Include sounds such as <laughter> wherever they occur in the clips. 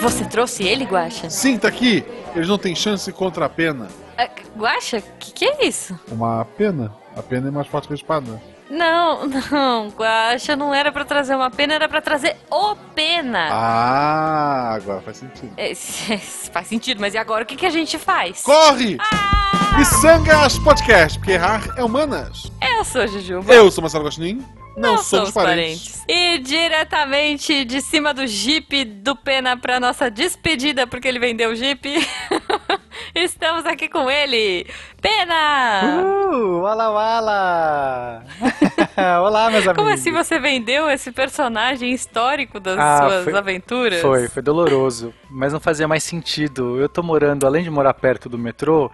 Você trouxe ele, Guaxa? Sim, tá aqui. Eles não têm chance contra a pena. Ah, Guaxa, o que, que é isso? Uma pena? A pena é mais forte que a espada. Não, <laughs> não, Guaxa, não era pra trazer uma pena, era pra trazer o pena. Ah, agora faz sentido. É, <laughs> faz sentido, mas e agora o que, que a gente faz? Corre! Ah! Missangas Podcast, porque errar é humanas. Eu sou a Jujuba. Eu sou Marcelo Gostin. Não, Não somos somos parentes. parentes. E diretamente de cima do Jeep do Pena pra nossa despedida, porque ele vendeu o Jeep, <laughs> estamos aqui com ele, Pena! Uh, wala wala! <laughs> Olá, meus amigos. Como assim você vendeu esse personagem histórico das Ah, suas foi- aventuras? Foi, foi doloroso, mas não fazia mais sentido. Eu tô morando, além de morar perto do metrô,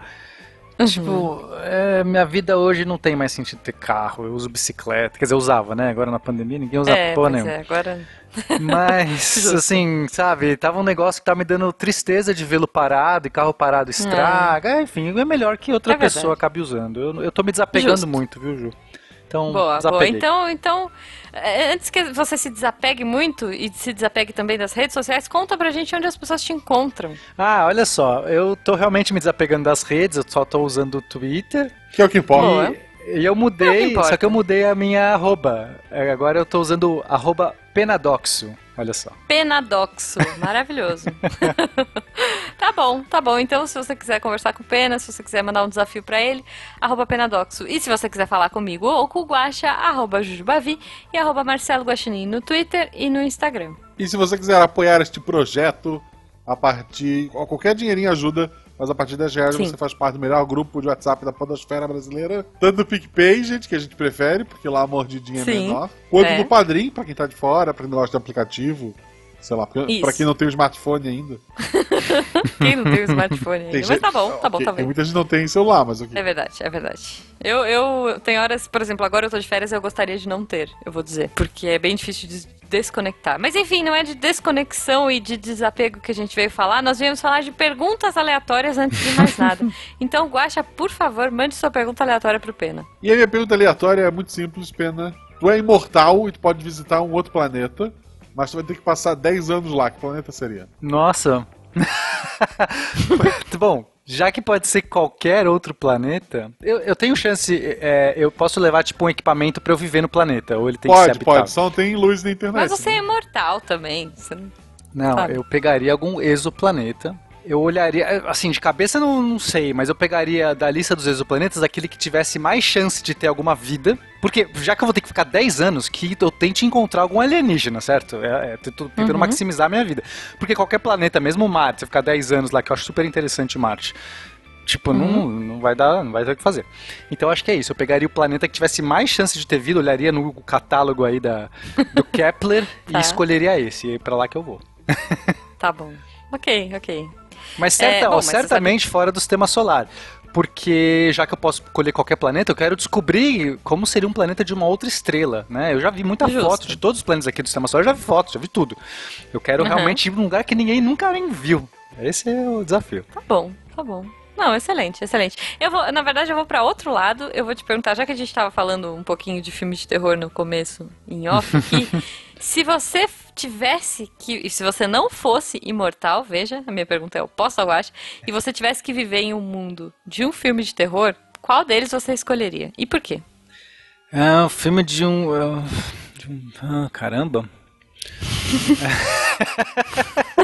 Uhum. tipo, é, minha vida hoje não tem mais sentido ter carro. Eu uso bicicleta, quer dizer, eu usava, né? Agora na pandemia ninguém usa É, porra nenhuma. é, agora... Mas, <laughs> assim, sabe, tava um negócio que tá me dando tristeza de vê-lo parado e carro parado estraga. Enfim, é melhor que outra É pessoa acabe usando. Eu, eu tô me desapegando Justo. muito, viu, Ju? Então, Boa, boa. Então, então, é, antes que você se desapegue muito e se desapegue também das redes sociais, conta pra gente onde as pessoas te encontram. Ah, olha só, eu tô realmente me desapegando das redes, eu só tô usando o Twitter. Que é o que importa. E, eu mudei, só que eu mudei a minha arroba. É, Agora eu tô usando arroba penadoxo. Olha só. Penadoxo. Maravilhoso. <laughs> tá bom, tá bom. Então, se você quiser conversar com o Pena, se você quiser mandar um desafio pra ele, arroba Penadoxo. E se você quiser falar comigo ou com o Guaxa, arroba Jujubavi e arroba Marcelo Guaxinim no Twitter e no Instagram. E se você quiser apoiar este projeto, a partir. Qualquer dinheirinho ajuda, mas a partir 10 reais Sim. você faz parte do melhor grupo de WhatsApp da Podosfera Brasileira. Tanto do PicPay, gente, que a gente prefere, porque lá a mordidinha é Sim. menor. Quanto É. do Padrim, pra quem tá de fora, pra quem não gosta de aplicativo. Sei lá, porque- pra quem não tem o smartphone ainda. <laughs> Quem não tem o smartphone ainda? Tem Mas gente- tá bom, tá bom, tá Tem bem. muita gente que não tem celular, mas o que? É verdade, é verdade. Eu, eu tem horas, por exemplo, agora eu tô de férias eu gostaria de não ter, eu vou dizer. Porque é bem difícil de desconectar. Mas enfim, não é de desconexão e de desapego que a gente veio falar. Nós viemos falar de perguntas aleatórias antes de mais nada. <laughs> Então, Guaxa, por favor, mande sua pergunta aleatória pro Pena. E a minha pergunta aleatória é muito simples, Pena. Tu é imortal e tu pode visitar um outro planeta, mas tu vai ter que passar 10 anos lá. Que planeta seria? Nossa. <laughs> Bom, já que pode ser qualquer outro planeta, eu, eu tenho chance, é, eu posso levar tipo um equipamento pra eu viver no planeta, ou ele tem que ser pode, habitável? pode. Só não tem luz na internet. Mas você é né? imortal também. Você não- Não, Sabe? eu pegaria algum exoplaneta. Eu olharia, assim, de cabeça não, não sei, mas eu pegaria da lista dos exoplanetas aquele que tivesse mais chance de ter alguma vida. Porque já que eu vou ter que ficar 10 anos, que eu tente encontrar algum alienígena, certo? É, é, tento- tentando Uhum. maximizar a minha vida. Porque qualquer planeta, mesmo Marte, você ficar 10 anos lá, que eu acho super interessante Marte. Tipo, não, Uhum. não vai dar, não vai ter o que fazer. Então acho que é isso. Eu pegaria o planeta que tivesse mais chance de ter vida, olharia no catálogo aí da, do <laughs> Kepler Tá. e escolheria esse. E é pra lá que eu vou. <laughs> Tá bom. Ok, ok. Mas, certa, É, bom, mas certamente fora do sistema solar. Porque já que eu posso escolher qualquer planeta, eu quero descobrir como seria um planeta de uma outra estrela, né? Eu já vi muita Justo. foto de todos os planetas aqui do sistema solar, eu já vi fotos, já vi tudo. Eu quero Uhum. realmente ir num lugar que ninguém nunca nem viu. Esse é o desafio. Tá bom, tá bom. Não, excelente, excelente. Eu vou, na verdade, eu vou pra outro lado. Eu vou te perguntar, já que a gente tava falando um pouquinho de filme de terror no começo, em off aqui, <laughs> se você tivesse que, se você não fosse imortal, veja, a minha pergunta é oposta ao acho, e você tivesse que viver em um mundo de um filme de terror, qual deles você escolheria? E por quê? É um filme de um. é, de um- ah, caramba. <laughs>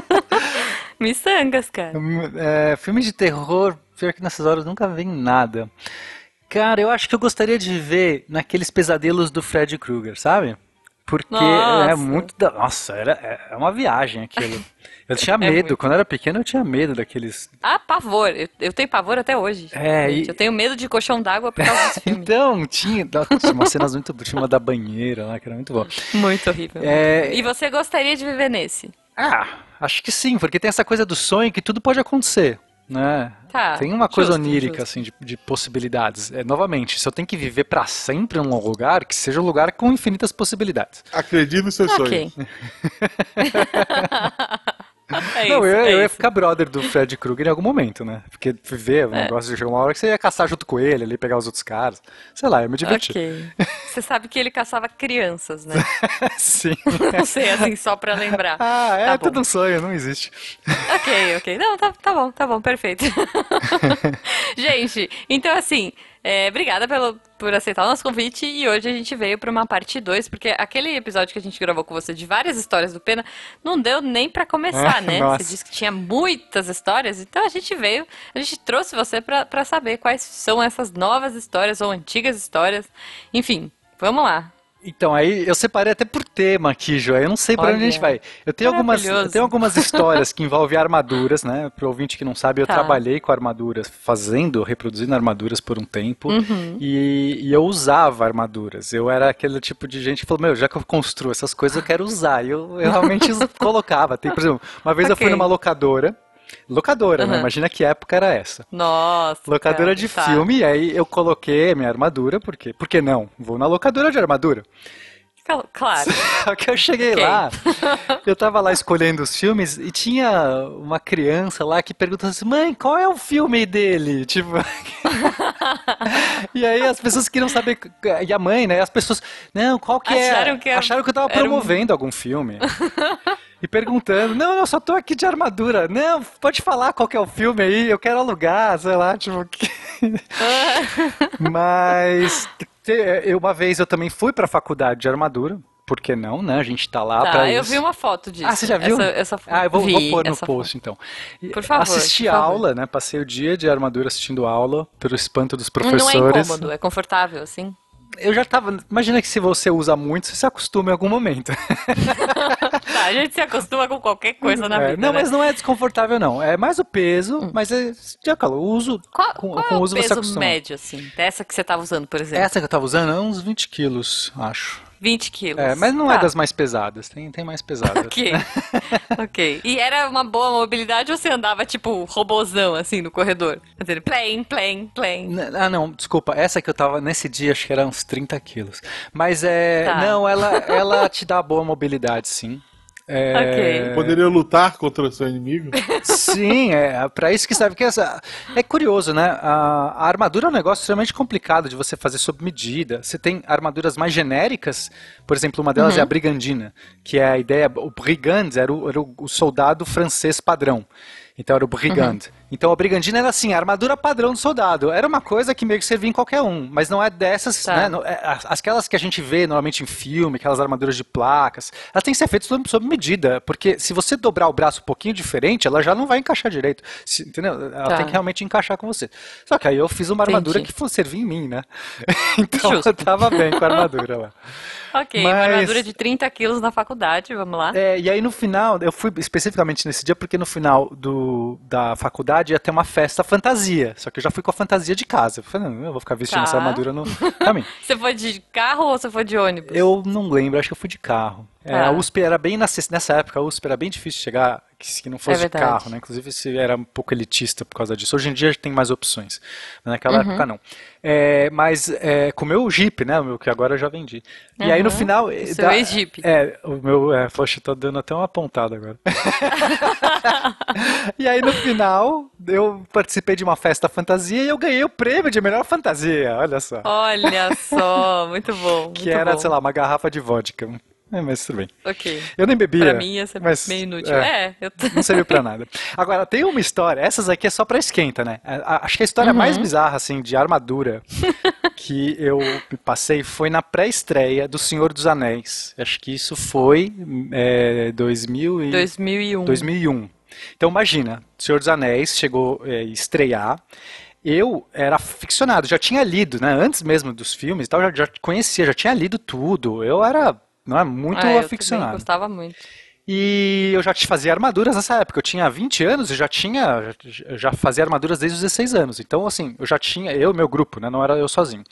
<laughs> Missangas, cara. É, filme de terror, pior que nessas horas nunca vem nada. Cara, eu acho que eu gostaria de viver naqueles pesadelos do Fred Krueger, sabe? Porque Nossa. é muito. Da... Nossa, era, é uma viagem aquilo. <laughs> Eu tinha medo, muito. quando eu era pequeno eu tinha medo daqueles. Ah, pavor. Eu, eu tenho pavor até hoje. É, e- Eu tenho medo de colchão d'água por causa desse <laughs> filme. Então, tinha, tinha umas cenas muito. Tinha uma da banheira lá, que era muito boa. Muito horrível. É- E você gostaria de viver nesse? Ah, acho que sim, porque tem essa coisa do sonho que tudo pode acontecer, né? Tá, tem uma coisa justo, onírica, justo. assim, de, de possibilidades. É, novamente, se eu tenho que viver pra sempre em um lugar, que seja um lugar com infinitas possibilidades. Acredite nos seus Ok. sonhos. <laughs> <laughs> <laughs> É não, isso, eu, é eu ia ficar brother do Fred Krueger em algum momento, né? Porque ver o É. negócio de chegar uma hora que você ia caçar junto com ele, ali, pegar os outros caras. Sei lá, eu me diverti. Ok. <laughs> Você sabe que ele caçava crianças, né? <laughs> Sim. Não sei, assim, só pra lembrar. Ah, é Tá bom. tudo um sonho, não existe. Ok, ok. Não, tá, tá bom, tá bom, perfeito. gente, então assim, é, obrigada pelo, por aceitar o nosso convite e hoje a gente veio pra uma parte 2, porque aquele episódio que a gente gravou com você de várias histórias do Pena não deu nem pra começar, É, né? nossa. Você disse que tinha muitas histórias, então a gente veio, a gente trouxe você pra saber quais são essas novas histórias ou antigas histórias. Enfim, vamos lá. Então, aí eu separei até por tema aqui, Joé. Eu não sei pra onde a gente vai. Eu tenho algumas, eu tenho algumas histórias que envolvem armaduras, né? Pro ouvinte que não sabe, eu Tá. trabalhei com armaduras, fazendo, reproduzindo armaduras por um tempo. Uhum. E, e eu usava armaduras. Eu era aquele tipo de gente que falou, meu, já que eu construo essas coisas, eu quero usar. E eu, eu realmente <laughs> colocava. Tem, por exemplo, uma vez eu fui numa locadora. Locadora, né? Uhum. Imagina que época era essa. Nossa. Locadora cara, de tá. filme, e aí eu coloquei minha armadura, porque, por que não? Vou na locadora de armadura. Claro. <laughs> Só que eu cheguei Ok. lá, <laughs> eu tava lá escolhendo os filmes e tinha uma criança lá que perguntou assim, mãe, qual é o filme dele? Tipo. <laughs> e aí as pessoas queriam saber. E a mãe, né? As pessoas. Não, qual que Acharam é? que era- Acharam que eu tava era um- promovendo algum filme. E perguntando, não, eu só tô aqui de armadura. Não, pode falar qual que é o filme aí, eu quero alugar, sei lá, tipo. <laughs> que- Mas eu, uma vez eu também fui pra faculdade de armadura. Por que não, né? A gente tá lá pra Tá, eu isso. vi uma foto disso. Ah, você já viu? Essa, essa ah, eu vou, vi vou pôr no post então. E Por favor, Assisti por a favor. aula, né? Passei o dia de armadura assistindo aula, pelo espanto dos foto. Não é professores. incômodo, é confortável, assim. Eu já tava. Imagina que se você usa muito, você se acostuma em algum momento. <laughs> Tá, a gente se acostuma com qualquer coisa na É, vida, não, né? mas não é desconfortável, não. É mais o peso, mas é. Já calou, o uso. Qual, com, qual com é o uso peso médio, assim, dessa que você tava usando, por exemplo? Essa que eu tava usando é uns 20 quilos, acho. 20 quilos. É, mas não é Tá. das mais pesadas, tem, tem mais pesadas. Ok. <laughs> ok. E era uma boa mobilidade ou você andava tipo robozão, assim, no corredor? Fazendo plane, plane, plane. Ah, não, desculpa. Essa que eu tava nesse dia, acho que era uns 30 quilos. Mas é. Tá. Não, ela, ela te dá boa mobilidade, sim. É, Ok. Poderia lutar contra o seu inimigo? <laughs> Sim, é pra isso que serve. Porque essa, é curioso, né? A, a armadura é um negócio extremamente complicado de você fazer sob medida. Você tem armaduras mais genéricas, por exemplo, uma delas é a brigandina, que é a ideia. O brigand era o, era o- o soldado francês padrão. Então era o brigand. Então a brigandina era assim, a armadura padrão do soldado. Era uma coisa que meio que servia em qualquer um, mas não é dessas, Tá. né? é, as- aquelas que a gente vê normalmente em filme, aquelas armaduras de placas, elas têm que ser feitas sob, medida, porque se você dobrar o braço um pouquinho diferente, ela já não vai encaixar direito, entendeu? Ela Tá. tem que realmente encaixar com você. Só que aí eu fiz uma armadura Entendi. que servir em mim, né? <laughs> Então Justo. eu tava bem com a armadura lá. Ok, uma Mas- armadura de 30 quilos na faculdade, vamos lá. É, e aí no final, eu fui especificamente nesse dia porque no final do, da faculdade ia ter uma festa fantasia. Só que eu já fui com a fantasia de casa. Eu falei, não, eu vou ficar vestindo Tá. essa armadura no caminho. <laughs> Você foi de carro ou você foi de ônibus? Eu não lembro, acho que eu fui de carro. É, Tá. a USP era bem nessa, nessa época, a USP era bem difícil de chegar que, que não fosse É de carro, né? Inclusive se era um pouco elitista por causa disso. Hoje em dia tem mais opções, mas naquela Uhum. época não. É, mas é, com o meu Jeep, né? O meu que agora eu já vendi. E aí no Uhum. final. O eh, seu ex-Jeep. É, o meu. É, poxa, tô dando até uma pontada agora. <laughs> e aí no final eu participei de uma festa fantasia e eu ganhei o prêmio de melhor fantasia, olha só. Olha só, muito bom. que muito era, bom. sei lá, uma garrafa de vodka. É, mas tudo bem. Ok. Eu nem bebia. Pra mim ia ser mas, meio inútil. é, É, eu Não serviu pra <laughs> nada. Agora, tem uma história, essas aqui é só pra esquenta, né? A- Acho que a história Uhum. mais bizarra, assim, de armadura <laughs> que eu passei foi na pré-estreia do Senhor dos Anéis. Acho que isso foi é, 2000 e... 2001. 2001. Então imagina, Senhor dos Anéis chegou é, a estrear. Eu era ficcionado, já tinha lido, né? Antes mesmo dos filmes e tal, já, já conhecia, já tinha lido tudo. Eu era não é, muito Ah, eu aficionado. gostava muito. E eu já te fazia armaduras nessa época. Eu tinha 20 anos e já tinha. Já, fazia armaduras desde os 16 anos. Então, assim, eu já tinha. Eu meu grupo, né? Não era eu sozinho.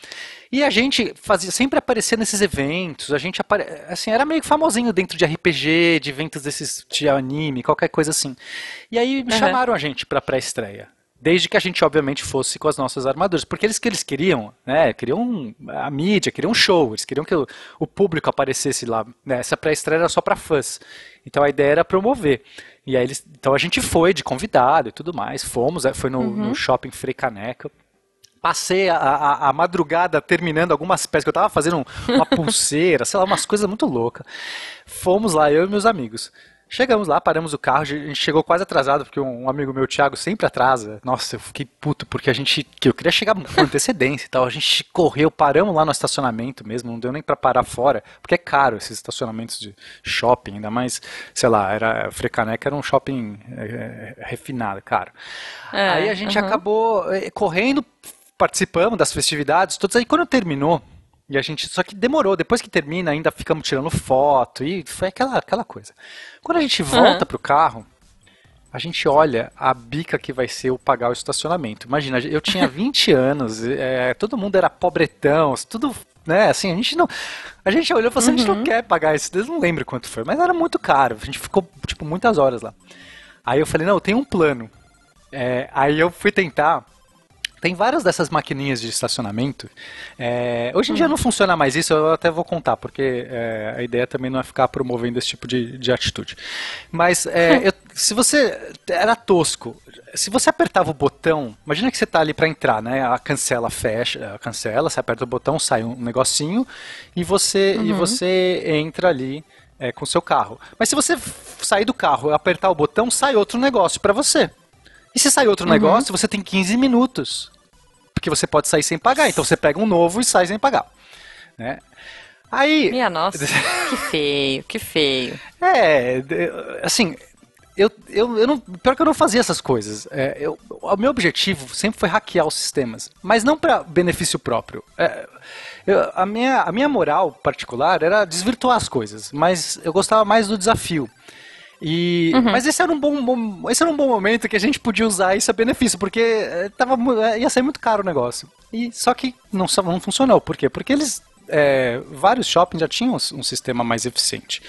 E a gente fazia, sempre aparecia nesses eventos. A gente apare, assim, era meio que famosinho dentro de RPG, de eventos desses de anime, qualquer coisa assim. E aí me Uhum. chamaram a gente pra pré-estreia. Desde que a gente, obviamente, fosse com as nossas armaduras. Porque eles que eles queriam, né? Queriam a mídia, queriam um show. Eles queriam que o, o público aparecesse lá. Né, essa pré-estreia era só para fãs. Então a ideia era promover. E aí eles, então a gente foi de convidado e tudo mais. Fomos, é, foi no, uhum. no shopping Frei Caneca passei a, a, a, madrugada terminando algumas peças, que eu tava fazendo uma pulseira, <laughs> sei lá, umas coisas muito loucas. Fomos lá, eu e meus amigos. Chegamos lá, paramos o carro, a gente chegou quase atrasado, porque um amigo meu, Thiago, sempre atrasa. Nossa, eu fiquei puto, porque a gente. eu queria chegar com antecedência e tal. A gente correu, paramos lá no estacionamento mesmo, não deu nem para parar fora, porque é caro esses estacionamentos de shopping, ainda mais, sei lá, era. Frecaneca era um shopping é, é, refinado, caro. É, Aí a gente acabou é, correndo, participamos das festividades, todos aí quando terminou. E a gente, só que demorou, depois que termina, ainda ficamos tirando foto e foi aquela, aquela coisa. Quando a gente volta uhum. pro carro, a gente olha a bica que vai ser o pagar o estacionamento. Imagina, eu tinha <laughs> 20 anos, é, todo mundo era pobretão, tudo, né, assim, a gente não... A gente olhou e falou assim, uhum. a gente não uhum. quer pagar isso, eu não lembro quanto foi, mas era muito caro, a gente ficou, tipo, muitas horas lá. Aí eu falei, não, eu tenho um plano. É, aí eu fui tentar tem várias dessas maquininhas de estacionamento. É, hoje em dia não funciona mais isso, eu até vou contar, porque é, a ideia também não é ficar promovendo esse tipo de, de atitude. Mas é, <laughs> eu, se você. Era tosco. Se você apertava o botão, imagina que você está ali para entrar, né? A cancela fecha, a cancela, você aperta o botão, sai um negocinho e você, uhum. e você entra ali é, com o seu carro. Mas se você sair do carro e apertar o botão, sai outro negócio para você. E se sair outro uhum. negócio, você tem 15 minutos. Porque você pode sair sem pagar. Então você pega um novo e sai sem pagar. Né? Aí. Minha nossa, que <laughs> feio, que feio. É, assim, eu, eu, eu não, pior que eu não fazia essas coisas. É, eu, o meu objetivo sempre foi hackear os sistemas, mas não para benefício próprio. É, eu, a, minha, a minha moral particular era desvirtuar as coisas, mas eu gostava mais do desafio. E, uhum. Mas esse era, um bom, bom, esse era um bom momento que a gente podia usar isso a benefício, porque eh, tava, eh, ia ser muito caro o negócio. E, só que não, não funcionou. Por quê? Porque eles é, vários shoppings já tinham um sistema mais eficiente.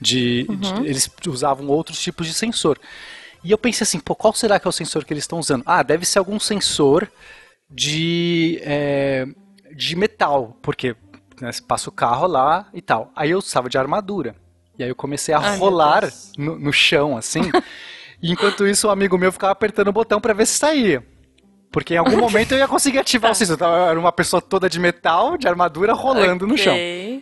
De, uhum. de, eles usavam outros tipos de sensor. E eu pensei assim, pô, qual será que é o sensor que eles estão usando? Ah, deve ser algum sensor de, é, de metal, porque né, passa o carro lá e tal. Aí eu estava de armadura. E aí eu comecei a Ai, rolar no, no, chão, assim. <laughs> e enquanto isso, um amigo meu ficava apertando o botão para ver se saía. Porque em algum <laughs> momento eu ia conseguir ativar o tá. sensor. Era uma pessoa toda de metal, de armadura, rolando okay. no chão.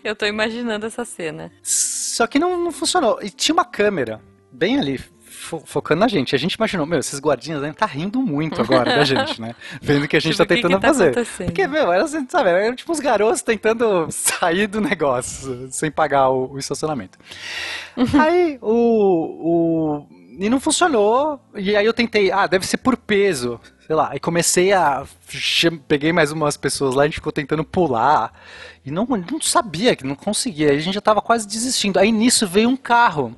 Eu tô imaginando essa cena. Só que não, não funcionou. E tinha uma câmera bem ali, fo focando na gente. A gente imaginou, meu, esses guardinhas devem estar tá rindo muito agora da gente, né? <laughs> Vendo o que a gente tipo, tá tentando que que tá fazer. Porque, meu, era assim, sabe, eram tipo os garotos tentando sair do negócio sem pagar o, o estacionamento. Uhum. aí o, o. E não funcionou. E aí eu tentei, ah, deve ser por peso. Sei lá, e comecei a. Peguei mais umas pessoas lá, a gente ficou tentando pular. E não, não sabia que não conseguia. Aí a gente já tava quase desistindo. Aí nisso veio um carro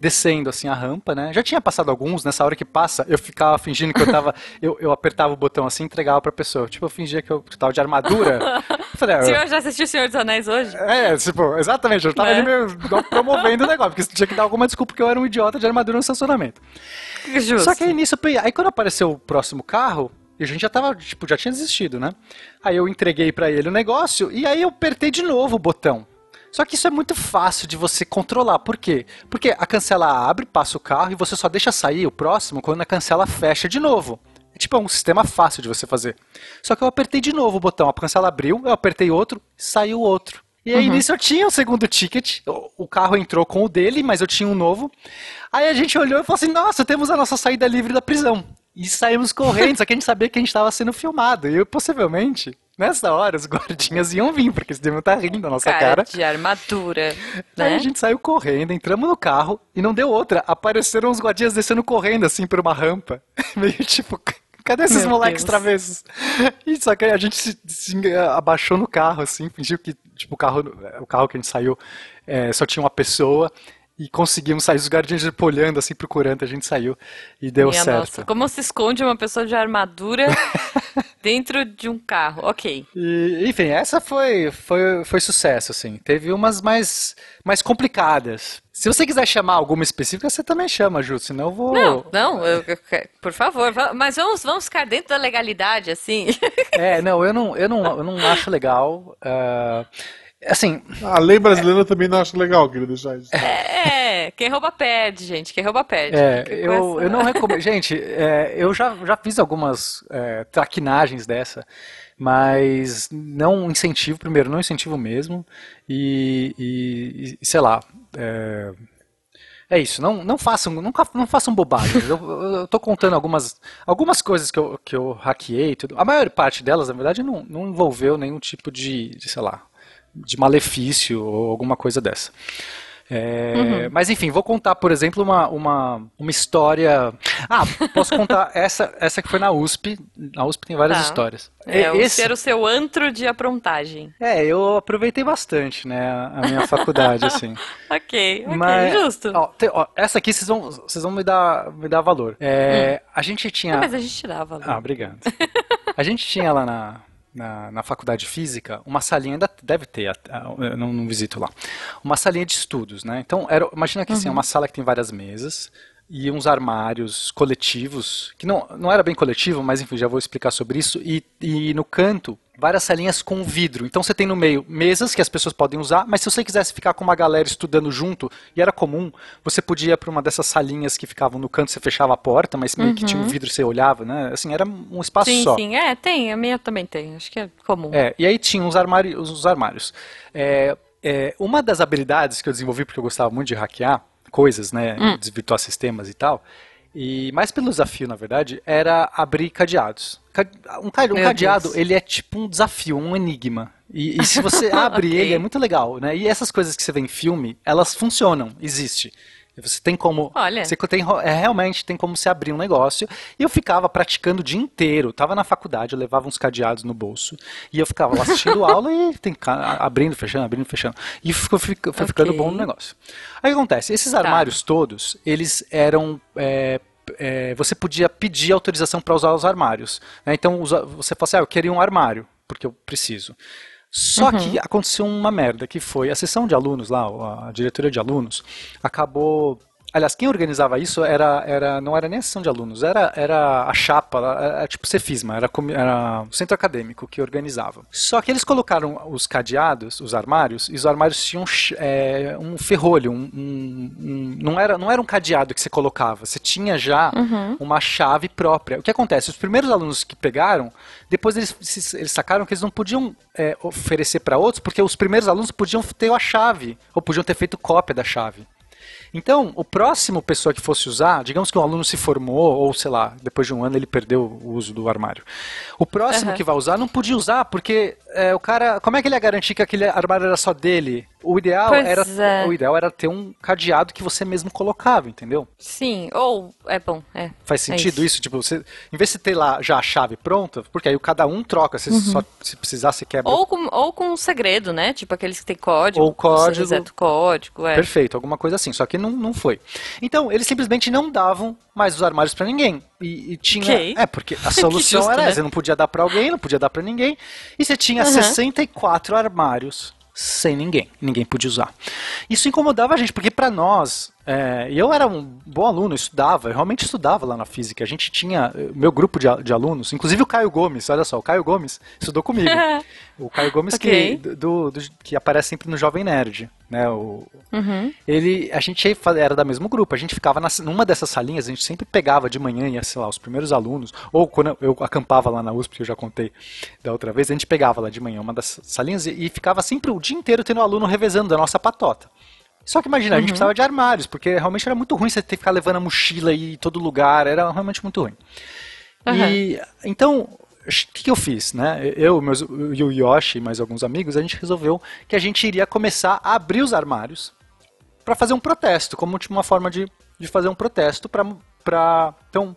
descendo assim a rampa, né? Já tinha passado alguns, nessa hora que passa, eu ficava fingindo que eu tava. <laughs> eu, eu apertava o botão assim e entregava pra pessoa. Tipo, eu fingia que eu tava de armadura. falei, ah, o <laughs> senhor já assistiu o Senhor dos Anéis hoje? É, tipo, exatamente, eu tava é. ali meio promovendo o negócio, porque tinha que dar alguma desculpa porque eu era um idiota de armadura no estacionamento. Justo. Só que aí nisso, aí quando apareceu o próximo carro, e a gente já tava, tipo, já tinha desistido, né? Aí eu entreguei para ele o negócio e aí eu apertei de novo o botão. Só que isso é muito fácil de você controlar. Por quê? Porque a cancela abre, passa o carro e você só deixa sair o próximo quando a cancela fecha de novo. É tipo é um sistema fácil de você fazer. Só que eu apertei de novo o botão, a cancela abriu, eu apertei outro, saiu outro. E aí uhum. nisso eu tinha o segundo ticket, o carro entrou com o dele, mas eu tinha um novo. Aí a gente olhou e falou assim: nossa, temos a nossa saída livre da prisão. E saímos correndo, só que a gente sabia que a gente estava sendo filmado. E eu, possivelmente, Nessa hora, os guardinhas iam vir, porque eles deviam estar tá rindo da nossa cara. cara. de armadura. Né? Aí a gente saiu correndo, entramos no carro e não deu outra. Apareceram os guardinhas descendo correndo, assim, por uma rampa. <laughs> Meio tipo, cadê esses Meu moleques Deus. travessos? E só que a gente se, se, abaixou no carro, assim, fingiu que, tipo, o carro, o carro que a gente saiu é, só tinha uma pessoa. E conseguimos sair. Os guardiões olhando assim procurando, a gente saiu e deu Minha certo. nossa, como se esconde uma pessoa de armadura <laughs> dentro de um carro? Ok. E, enfim, essa foi, foi, foi sucesso, assim. Teve umas mais, mais complicadas. Se você quiser chamar alguma específica, você também chama, Ju, senão eu vou. Não, não, eu- eu- por favor, mas vamos, vamos ficar dentro da legalidade, assim. É, não, eu não, eu não, eu não acho legal. ah, assim, A lei brasileira eu também não acho legal, queria deixar isso. É, quem rouba perde, gente, quem rouba perde. É, eu, essa- eu não recomendo. Gente, é, eu já, já fiz algumas é, traquinagens dessa, mas não incentivo, primeiro, não incentivo mesmo. E, e- e, sei lá. É, é isso, não, não façam, nunca, não façam bobagens. Eu, tô contando algumas, algumas coisas que eu, que eu hackeei. Tudo. A maior parte delas, na verdade, não, não envolveu nenhum tipo de, de, sei lá, de malefício ou alguma coisa dessa. É, Mas enfim, vou contar, por exemplo, uma, uma, uma história. Ah, posso contar <laughs> essa, essa que foi na USP. Na USP tem várias Tá. histórias. É, Esse- ser o seu antro de aprontagem. é, eu aproveitei bastante, né, a minha faculdade, assim. <laughs> Ok, ok, Mas, justo. ó, tem- ó, essa aqui vocês vão, vocês vão me dar, me dar valor. É, A gente tinha. Mas a gente dava. né? Ah, obrigado. A gente tinha lá na, na, na faculdade de física uma salinha, ainda deve ter, eu não, não visito lá, uma salinha de estudos, né? Então, era, imagina que assim, é uma sala que tem várias mesas e uns armários coletivos, que não, não era bem coletivo, mas enfim, já vou explicar sobre isso, e, e no canto, várias salinhas com vidro. Então você tem no meio mesas que as pessoas podem usar, mas se você quisesse ficar com uma galera estudando junto, e era comum, você podia ir para uma dessas salinhas que ficavam no canto, você fechava a porta, mas meio que tinha um vidro, você olhava, né? Assim, era um espaço Sim, só. sim, é, tem, a minha também tem, acho que é comum. É, e aí tinha os armários. Os armários. É, é, uma das habilidades que eu desenvolvi, porque eu gostava muito de hackear coisas, né? Desvirtuar sistemas e tal. E mais pelo desafio, na verdade, era abrir cadeados. Ca- Um, cadeado, ele é tipo um desafio, um enigma. E, e se você abre <laughs> Ok. ele, é muito legal, né? E essas coisas que você vê em filme, elas funcionam, existe. Você tem como. Olha. Você tem, é, realmente tem como se abrir um negócio. E eu ficava praticando o dia inteiro. Tava na faculdade, eu levava uns cadeados no bolso. E eu ficava lá assistindo <laughs> aula e tem, abrindo, fechando, abrindo, fechando. E ficou, fica- foi ficando bom no negócio. Aí o que acontece? Esses armários todos, eles eram. é, é, você podia pedir autorização para usar os armários. né? Então você fala assim: ah, eu queria um armário, porque eu preciso. Só que aconteceu uma merda, que foi a sessão de alunos lá, a diretoria de alunos, acabou. Aliás, quem organizava isso era, era não era nem a sessão de alunos, era, era a chapa, era, era tipo Cefisma, era, era o centro acadêmico que organizava. Só que eles colocaram os cadeados, os armários, e os armários tinham é, um ferrolho, um, um- um- não, era, não era um cadeado que você colocava, você tinha já uma chave própria. O que acontece? Os primeiros alunos que pegaram, depois eles, eles sacaram que eles não podiam é, oferecer para outros, porque os primeiros alunos podiam ter a chave, ou podiam ter feito cópia da chave. Então, o próximo pessoa que fosse usar, digamos que um aluno se formou, ou sei lá, depois de um ano ele perdeu o uso do armário. O próximo Aham. que vai usar não podia usar, porque é, o cara. Como é que ele ia garantir que aquele armário era só dele? O ideal, Pois era, é. o ideal era ter um cadeado que você mesmo colocava, entendeu? Sim, ou, é bom, é. Faz É sentido isso. Tipo, você, em vez de você ter lá já a chave pronta, porque aí cada um troca, se, só, se precisar, você quebra. Ou com, ou com um segredo, né? Tipo aqueles que tem código. Ou código. Você código, é. Perfeito, alguma coisa assim. Só que não, não foi. Então, eles simplesmente não davam mais os armários pra ninguém. E, e tinha. Ok. É, porque a <laughs> solução justo, era né? essa: não podia dar pra alguém, não podia dar pra ninguém. E você tinha Aham. 64 armários sem ninguém. Ninguém podia usar. Isso incomodava a gente, porque pra nós. é, eu era um bom aluno, eu estudava, eu realmente estudava lá na física. A gente tinha. eh, Meu grupo de, de alunos, inclusive o Caio Gomes, olha só, o Caio Gomes estudou comigo. <laughs> o Caio Gomes Ok. que, do, do- que aparece sempre no Jovem Nerd, né? O, Uhum. ele, a gente era da mesmo grupo, a gente ficava nas, numa dessas salinhas, a gente sempre pegava de manhã, ia, sei lá, os primeiros alunos, ou quando eu, acampava lá na USP, que eu já contei da outra vez, a gente pegava lá de manhã uma das salinhas e, e ficava sempre o dia inteiro tendo aluno revezando da nossa patota. Só que imagina, a gente precisava de armários, porque realmente era muito ruim você ter que ficar levando a mochila e todo lugar, era realmente muito ruim. E então, o que, eu fiz, né? Eu, meus, e o Yoshi e mais alguns amigos, a gente resolveu que a gente iria começar a abrir os armários para fazer um protesto, como tipo, uma forma de, de fazer um protesto para para então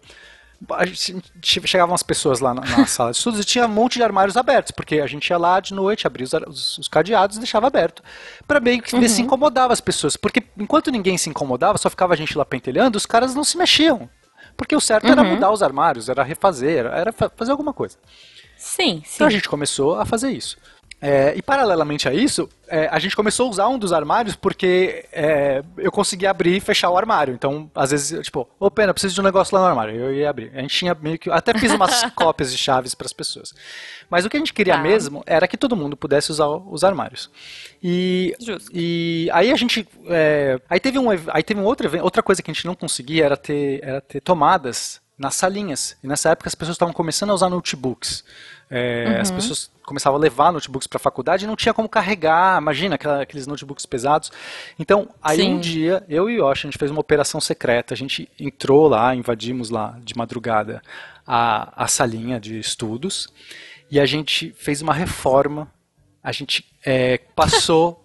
a gente, chegavam as pessoas lá na, na <laughs> sala de estudos e tinha um monte de armários abertos, porque a gente ia lá de noite, abria os, os, os cadeados e deixava aberto, para meio que ver se uhum. incomodava as pessoas. Porque enquanto ninguém se incomodava, só ficava a gente lá pentelhando, os caras não se mexiam. Porque o certo uhum. era mudar os armários, era refazer, era fazer alguma coisa. Sim, sim. Então a gente começou a fazer isso. É, e paralelamente a isso, é, a gente começou a usar um dos armários porque é, eu conseguia abrir e fechar o armário. Então, às vezes, tipo, ô Pena, preciso de um negócio lá no armário. Eu ia abrir. A gente tinha meio que. Até fiz umas <laughs> cópias de chaves para as pessoas. Mas o que a gente queria tá. mesmo era que todo mundo pudesse usar os armários. E, Justo. e aí a gente. É, aí teve um, aí teve um outro evento. Outra coisa que a gente não conseguia era ter, era ter tomadas nas salinhas. E nessa época as pessoas estavam começando a usar notebooks. É, uhum. As pessoas começavam a levar notebooks para a faculdade e não tinha como carregar, imagina aquela, aqueles notebooks pesados. Então, aí Sim. um dia, eu e o Yoshi, a gente fez uma operação secreta, a gente entrou lá, invadimos lá de madrugada a, a salinha de estudos e a gente fez uma reforma, a gente é, passou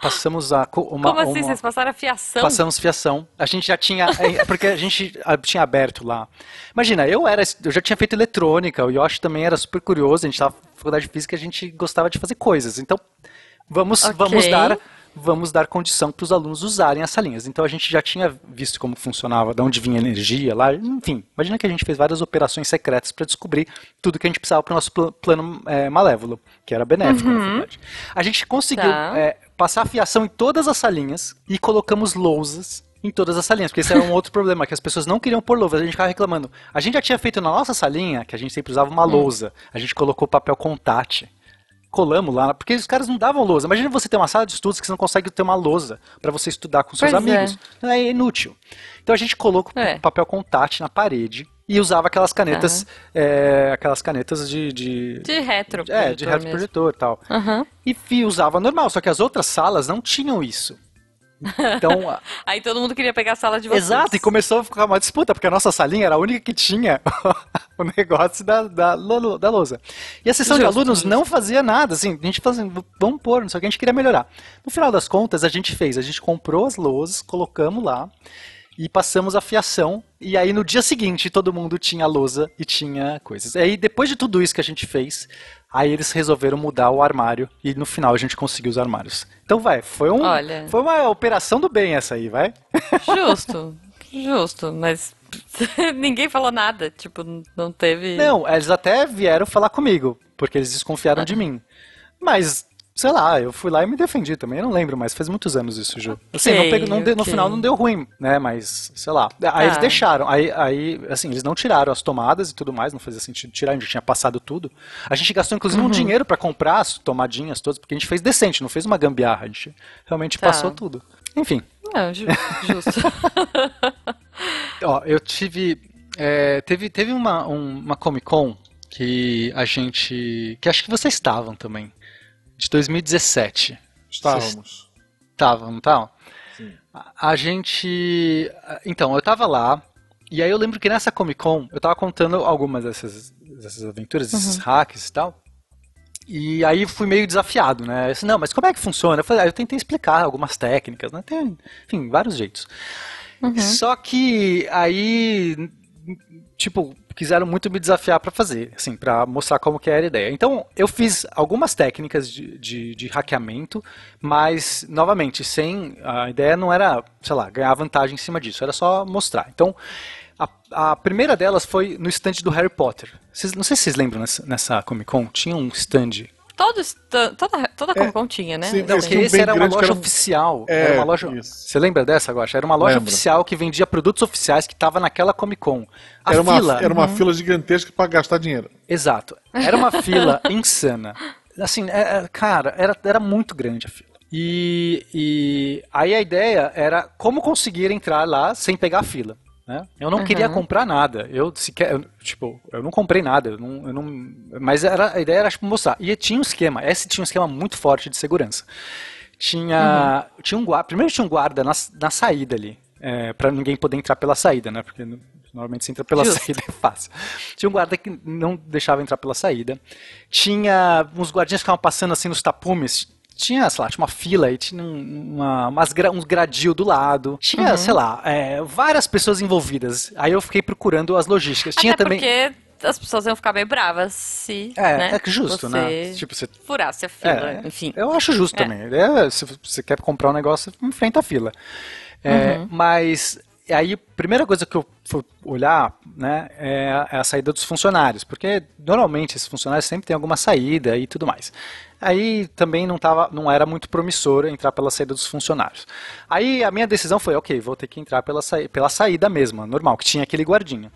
passamos a uma, Como assim? Uma, Vocês passaram a fiação? Passamos fiação. A gente já tinha. É, porque a gente tinha aberto lá. Imagina, eu era. Eu já tinha feito eletrônica, o Yoshi também era super curioso, a gente estava na faculdade de física a gente gostava de fazer coisas. Então, vamos, okay. vamos dar. Vamos dar condição para os alunos usarem as salinhas. Então a gente já tinha visto como funcionava, de onde vinha a energia lá. Enfim, imagina que a gente fez várias operações secretas para descobrir tudo que a gente precisava para o nosso plano é, malévolo, que era benéfico, uhum. na verdade. A gente conseguiu tá. é, passar fiação em todas as salinhas e colocamos lousas em todas as salinhas, porque esse era um outro problema, que as pessoas não queriam pôr louvas, a gente ficava reclamando. A gente já tinha feito na nossa salinha, que a gente sempre usava uma hum. lousa, a gente colocou papel contate. Colamos lá, porque os caras não davam lousa. Imagina você ter uma sala de estudos que você não consegue ter uma lousa para você estudar com seus pois é. amigos. É. é. inútil. Então a gente colocou é. papel contate na parede e usava aquelas canetas, uhum. é, aquelas canetas de, de... De retro. É, de retroprojetor e tal. Uhum. E usava normal, só que as outras salas não tinham isso. Então, <laughs> Aí todo mundo queria pegar a sala de vocês. Exato, e começou a ficar uma disputa, porque a nossa salinha era a única que tinha <laughs> o negócio da, da, da lousa. E a sessão justo, de alunos justo. não fazia nada, assim, a gente fazia, vamos pôr, só que a gente queria melhorar. No final das contas, a gente fez, a gente comprou as lousas, colocamos lá, e passamos a fiação. E aí no dia seguinte todo mundo tinha lousa e tinha coisas. E aí depois de tudo isso que a gente fez, aí eles resolveram mudar o armário e no final a gente conseguiu os armários. Então vai, foi um Olha. foi uma operação do bem essa aí, vai? Justo. Justo, mas <laughs> ninguém falou nada, tipo, não teve Não, eles até vieram falar comigo, porque eles desconfiaram ah. de mim. Mas Sei lá, eu fui lá e me defendi também. Eu não lembro, mas faz muitos anos isso, Ju. Okay, assim, não pego, não okay. no final não deu ruim, né? Mas, sei lá. Aí ah. eles deixaram. Aí, aí, assim, eles não tiraram as tomadas e tudo mais, não fazia sentido tirar, a gente tinha passado tudo. A gente gastou, inclusive, uhum. um dinheiro para comprar as tomadinhas todas, porque a gente fez decente, não fez uma gambiarra. A gente realmente tá. passou tudo. Enfim. Não, ju justo. <laughs> Ó, eu tive. É, teve teve uma, um, uma Comic Con que a gente. que acho que vocês estavam também de 2017. Estávamos. Estavam? Sim. A, a gente. Então, eu tava lá, e aí eu lembro que nessa Comic Con eu tava contando algumas dessas, dessas aventuras, desses uhum. hacks e tal. E aí fui meio desafiado, né? Eu disse, não, mas como é que funciona? Eu falei, ah, eu tentei explicar algumas técnicas, né? Tem, enfim, vários jeitos. Uhum. Só que aí, tipo, quiseram muito me desafiar para fazer, assim, para mostrar como que era a ideia. Então, eu fiz algumas técnicas de, de, de, hackeamento, mas, novamente, sem. A ideia não era, sei lá, ganhar vantagem em cima disso, era só mostrar. Então, a, a primeira delas foi no stand do Harry Potter. Não sei se vocês lembram nessa, nessa Comic Con, tinha um stand Todos, toda, toda Comic Con tinha, né? Sim, não, porque esse era uma loja era... oficial. É, era uma loja. Isso. Você lembra dessa, Guaxa? Era uma loja Lembro. oficial que vendia produtos oficiais que estava naquela Comic Con. A era fila. Uma, era uma uhum. fila gigantesca para gastar dinheiro. Exato. Era uma fila <laughs> insana. Assim, é, é, cara, era, era muito grande a fila. E, e aí a ideia era como conseguir entrar lá sem pegar a fila. Né? Eu não uhum. queria comprar nada. Eu sequer, eu, tipo, eu não comprei nada. Eu não, eu não, mas era, a ideia era tipo, mostrar. E tinha um esquema. Esse tinha um esquema muito forte de segurança. Tinha, uhum. tinha um guarda. Primeiro tinha um guarda na, na saída ali, é, para ninguém poder entrar pela saída, né? Porque normalmente se entra pela Justo. saída <laughs> é fácil. Tinha um guarda que não deixava entrar pela saída. Tinha uns guardinhas que ficavam passando assim nos tapumes tinha, sei lá, tinha uma fila e tinha uma, umas, uns gradil do lado. Tinha, uhum. sei lá, é, várias pessoas envolvidas. Aí eu fiquei procurando as logísticas. Até tinha também. Porque as pessoas iam ficar meio bravas se. É, né, é justo, né? Tipo, você furasse a fila, é, enfim. Eu acho justo É. também. É, se você quer comprar um negócio, enfrenta a fila. É, Uhum. Mas aí a primeira coisa que eu fui olhar né, é a- é a saída dos funcionários, porque normalmente esses funcionários sempre têm alguma saída e tudo mais. Aí também não, tava, não era muito promissor entrar pela saída dos funcionários. Aí a minha decisão foi, ok, vou ter que entrar pela, saí- pela saída mesma, normal, que tinha aquele guardinha.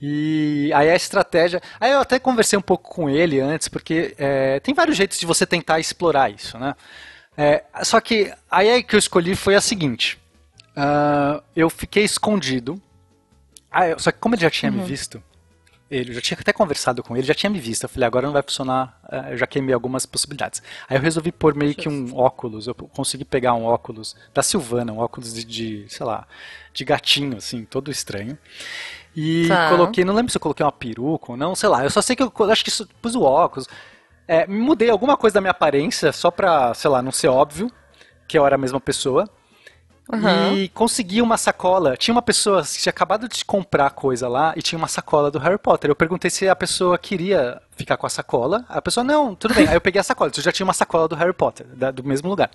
E aí a estratégia. Aí eu até conversei um pouco com ele antes, porque é, tem vários jeitos de você tentar explorar isso, né? É, só que aí a que eu escolhi foi a seguinte: ah, eu fiquei escondido. Ah, só que como ele já tinha me visto, ele eu já tinha até conversado com ele, já tinha me visto. Eu falei, agora não vai funcionar, eh, eu já queimei algumas possibilidades. Aí eu resolvi pôr meio que um óculos, eu consegui pegar um óculos da Silvana, um óculos de, de, sei lá, de gatinho, assim, todo estranho. E Tá. coloquei, não lembro se eu coloquei uma peruca ou não, sei lá, eu só sei que eu acho que isso- pus o óculos. É, me mudei alguma coisa da minha aparência, só pra, sei lá, não ser óbvio que eu era a mesma pessoa. Uhum. E consegui uma sacola. Tinha uma pessoa que tinha acabado de comprar coisa lá e tinha uma sacola do Harry Potter. Eu perguntei se a pessoa queria ficar com a sacola. A pessoa, não, tudo bem. <laughs> Aí eu peguei a sacola. Eu já tinha uma sacola do Harry Potter, da- do mesmo lugar.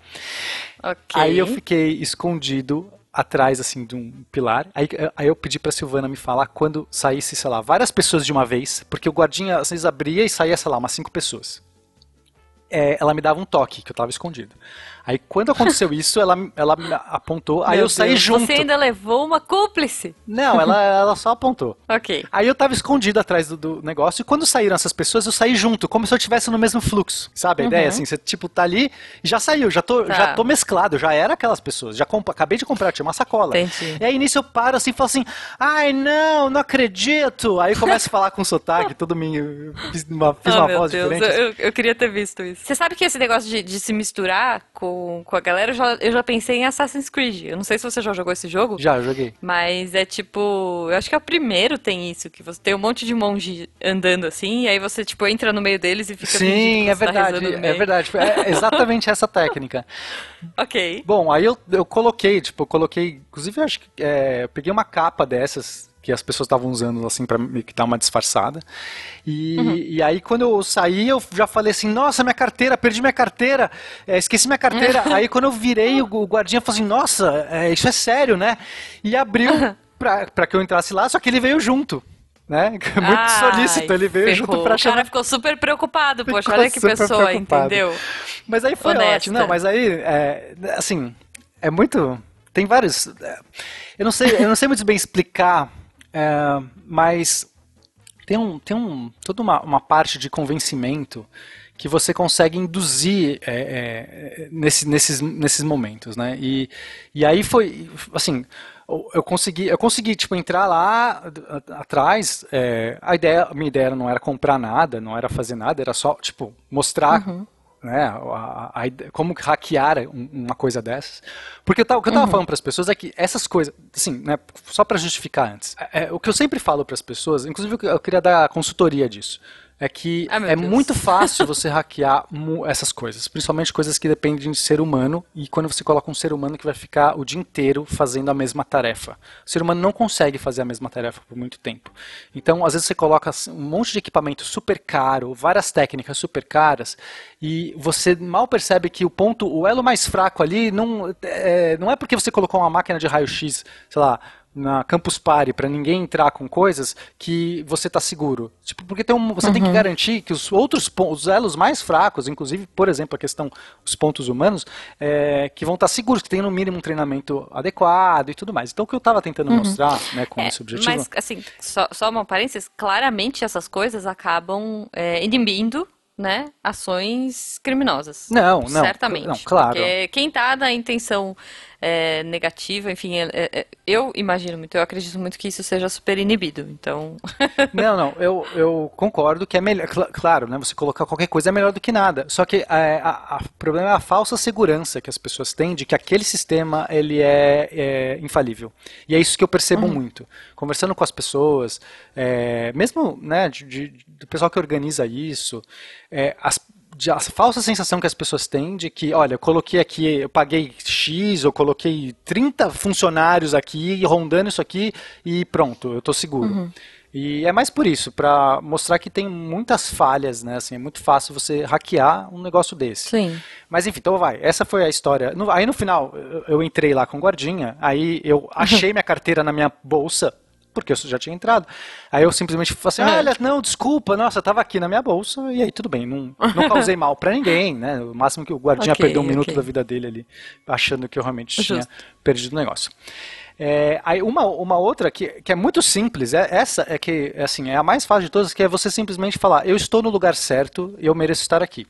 Ok. Aí eu fiquei escondido atrás, assim, de um pilar. Aí, aí eu pedi pra Silvana me falar quando saísse, sei lá, várias pessoas de uma vez, porque o guardinha, às vezes, abria e saía, sei lá, umas cinco pessoas. É, ela me dava um toque, que eu tava escondido. Aí quando aconteceu <laughs> isso, ela, ela me apontou, aí Meu eu saí Deus, junto. Você ainda levou uma cúmplice. Não, ela, ela só apontou. <laughs> Ok. Aí eu tava escondido atrás do, do negócio, e quando saíram essas pessoas, eu saí junto, como se eu estivesse no mesmo fluxo. Sabe a Uhum. ideia? Assim, você, tipo, tá ali e já saiu, já tô, Tá. já tô mesclado, já era aquelas pessoas. Já acabei de comprar, tinha uma sacola. Entendi. E aí nisso eu paro assim e falo assim, ai não, não acredito. Aí começo a falar com sotaque, todo me. Fiz uma, fiz <laughs> oh, uma meu voz Deus, diferente. assim. eu, eu queria ter visto isso. Você sabe que esse negócio de, de se misturar com, com a galera, eu já, eu já pensei em Assassin's Creed. Eu não sei se você já jogou esse jogo. Já, joguei. Mas é tipo, eu acho que é o primeiro tem isso, que você tem um monte de monge andando assim, e aí você tipo entra no meio deles e fica Sim, é tá verdade, no é verdade. É <laughs> exatamente essa técnica. Ok. Bom, aí eu, eu coloquei, tipo, eu coloquei, inclusive eu acho que é, eu peguei uma capa dessas que as pessoas estavam usando assim para que dar uma disfarçada. E, Uhum. e aí quando eu saí, eu já falei assim: "Nossa, minha carteira, perdi minha carteira. é, esqueci minha carteira". <laughs> aí quando eu virei, o, o guardinha falou assim: "Nossa, é, isso é sério, né?" E abriu pra, pra que eu entrasse lá, só que ele veio junto. Né? <laughs> Muito Ai, solícito, ele veio ferrou. junto pra O chamar. cara ficou super preocupado, poxa, Ficou olha que pessoa, preocupado. entendeu? Mas aí foi Honesta. ótimo. Não, mas aí, é, assim, é muito. Tem vários. é, eu não sei, eu não sei muito bem explicar, é, mas tem um, tem um toda uma, uma parte de convencimento que você consegue induzir é, é, nesse- nesses, nesses momentos, né? E, e aí foi, assim, eu consegui, eu consegui tipo entrar lá atrás. é, a ideia, minha ideia não era comprar nada, não era fazer nada, era só tipo mostrar né, a- a como hackear um- uma coisa dessas. Porque tava- o que eu tava falando para as pessoas é que essas coisas, assim, né, só para justificar antes, é, é, o que eu sempre falo para as pessoas, inclusive eu queria dar consultoria disso, é que Ah, é Deus. muito <laughs> fácil você hackear essas coisas, principalmente coisas que dependem de ser humano, e quando você coloca um ser humano que vai ficar o dia inteiro fazendo a mesma tarefa. O ser humano não consegue fazer a mesma tarefa por muito tempo. Então, às vezes você coloca assim, um monte de equipamento super caro, várias técnicas super caras, e você mal percebe que o ponto, o elo mais fraco ali, não é, não é porque você colocou uma máquina de raio-x, sei lá, na Campus Party para ninguém entrar com coisas que você está seguro. Tipo, porque tem um, você tem que garantir que os outros pontos, os elos mais fracos, inclusive, por exemplo, a questão dos pontos humanos, é, que vão estar seguros, que tem no mínimo um treinamento adequado e tudo mais. Então, o que eu estava tentando mostrar, né, com É, esse objetivo, Mas, assim, só, só uma parênteses, claramente essas coisas acabam é, inibindo, né, ações criminosas. Não, não, Certamente. não, claro. Porque quem tá na intenção é, negativa, enfim, é- é- é- eu imagino muito, eu acredito muito que isso seja super inibido. Então, <laughs> Não, não, eu, eu concordo que é melhor. cl- claro, né? Você colocar qualquer coisa é melhor do que nada. Só que é, o problema é a falsa segurança que as pessoas têm de que aquele sistema ele é, infalível. E é isso que eu percebo muito. Conversando com as pessoas, mesmo né, de- de- do pessoal que organiza isso, as- de a falsa sensação que as pessoas têm de que, olha, eu coloquei aqui, eu paguei X, eu coloquei 30 funcionários aqui, rondando isso aqui, e pronto, eu tô seguro. Uhum. E é mais por isso, para mostrar que tem muitas falhas, né? Assim, é muito fácil você hackear um negócio desse. Sim. Mas enfim, então vai. Essa foi a história. aí no final, eu, entrei lá com guardinha, aí eu <laughs> achei minha carteira na minha bolsa, porque eu já tinha entrado. Aí eu simplesmente falei assim, é. olha, não, desculpa, nossa, tava aqui na minha bolsa, e aí tudo bem, não, não causei <laughs> mal para ninguém, né? O máximo que o guardinha okay, perdeu um minuto okay. da vida dele ali, achando que eu realmente Justo. tinha perdido o negócio. É, aí uma, uma outra que, que é muito simples, é, essa é que é assim, é a mais fácil de todas, que é você simplesmente falar, eu estou no lugar certo eu mereço estar aqui.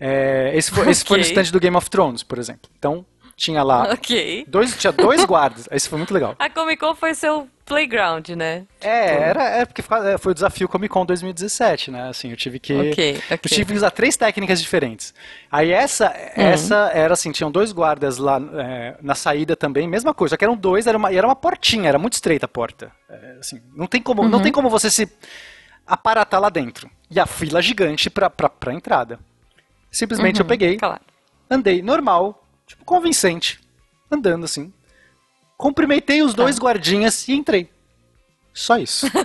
É, esse, foi, esse okay. foi no stand do Game of Thrones, por exemplo. Então, tinha lá. <laughs> Ok. Dois, tinha dois guardas. Isso foi muito legal. A Comic Con foi seu playground, né? É, tipo... era, é porque é, foi o desafio Comic Con 2017, né? Assim, eu tive que. Okay, okay. Eu tive que usar três técnicas diferentes. Aí essa, uhum. essa era assim, tinham dois guardas lá é, na saída também, mesma coisa, só que eram dois, era uma, era uma portinha, era muito estreita a porta. É, assim, não tem como, uhum. não tem como você se aparatar lá dentro. E a fila gigante pra, pra, pra entrada. Simplesmente uhum, eu peguei, claro. andei normal, tipo, convincente, andando assim. Cumprimentei os dois tá. guardinhas e entrei. Só isso. <laughs>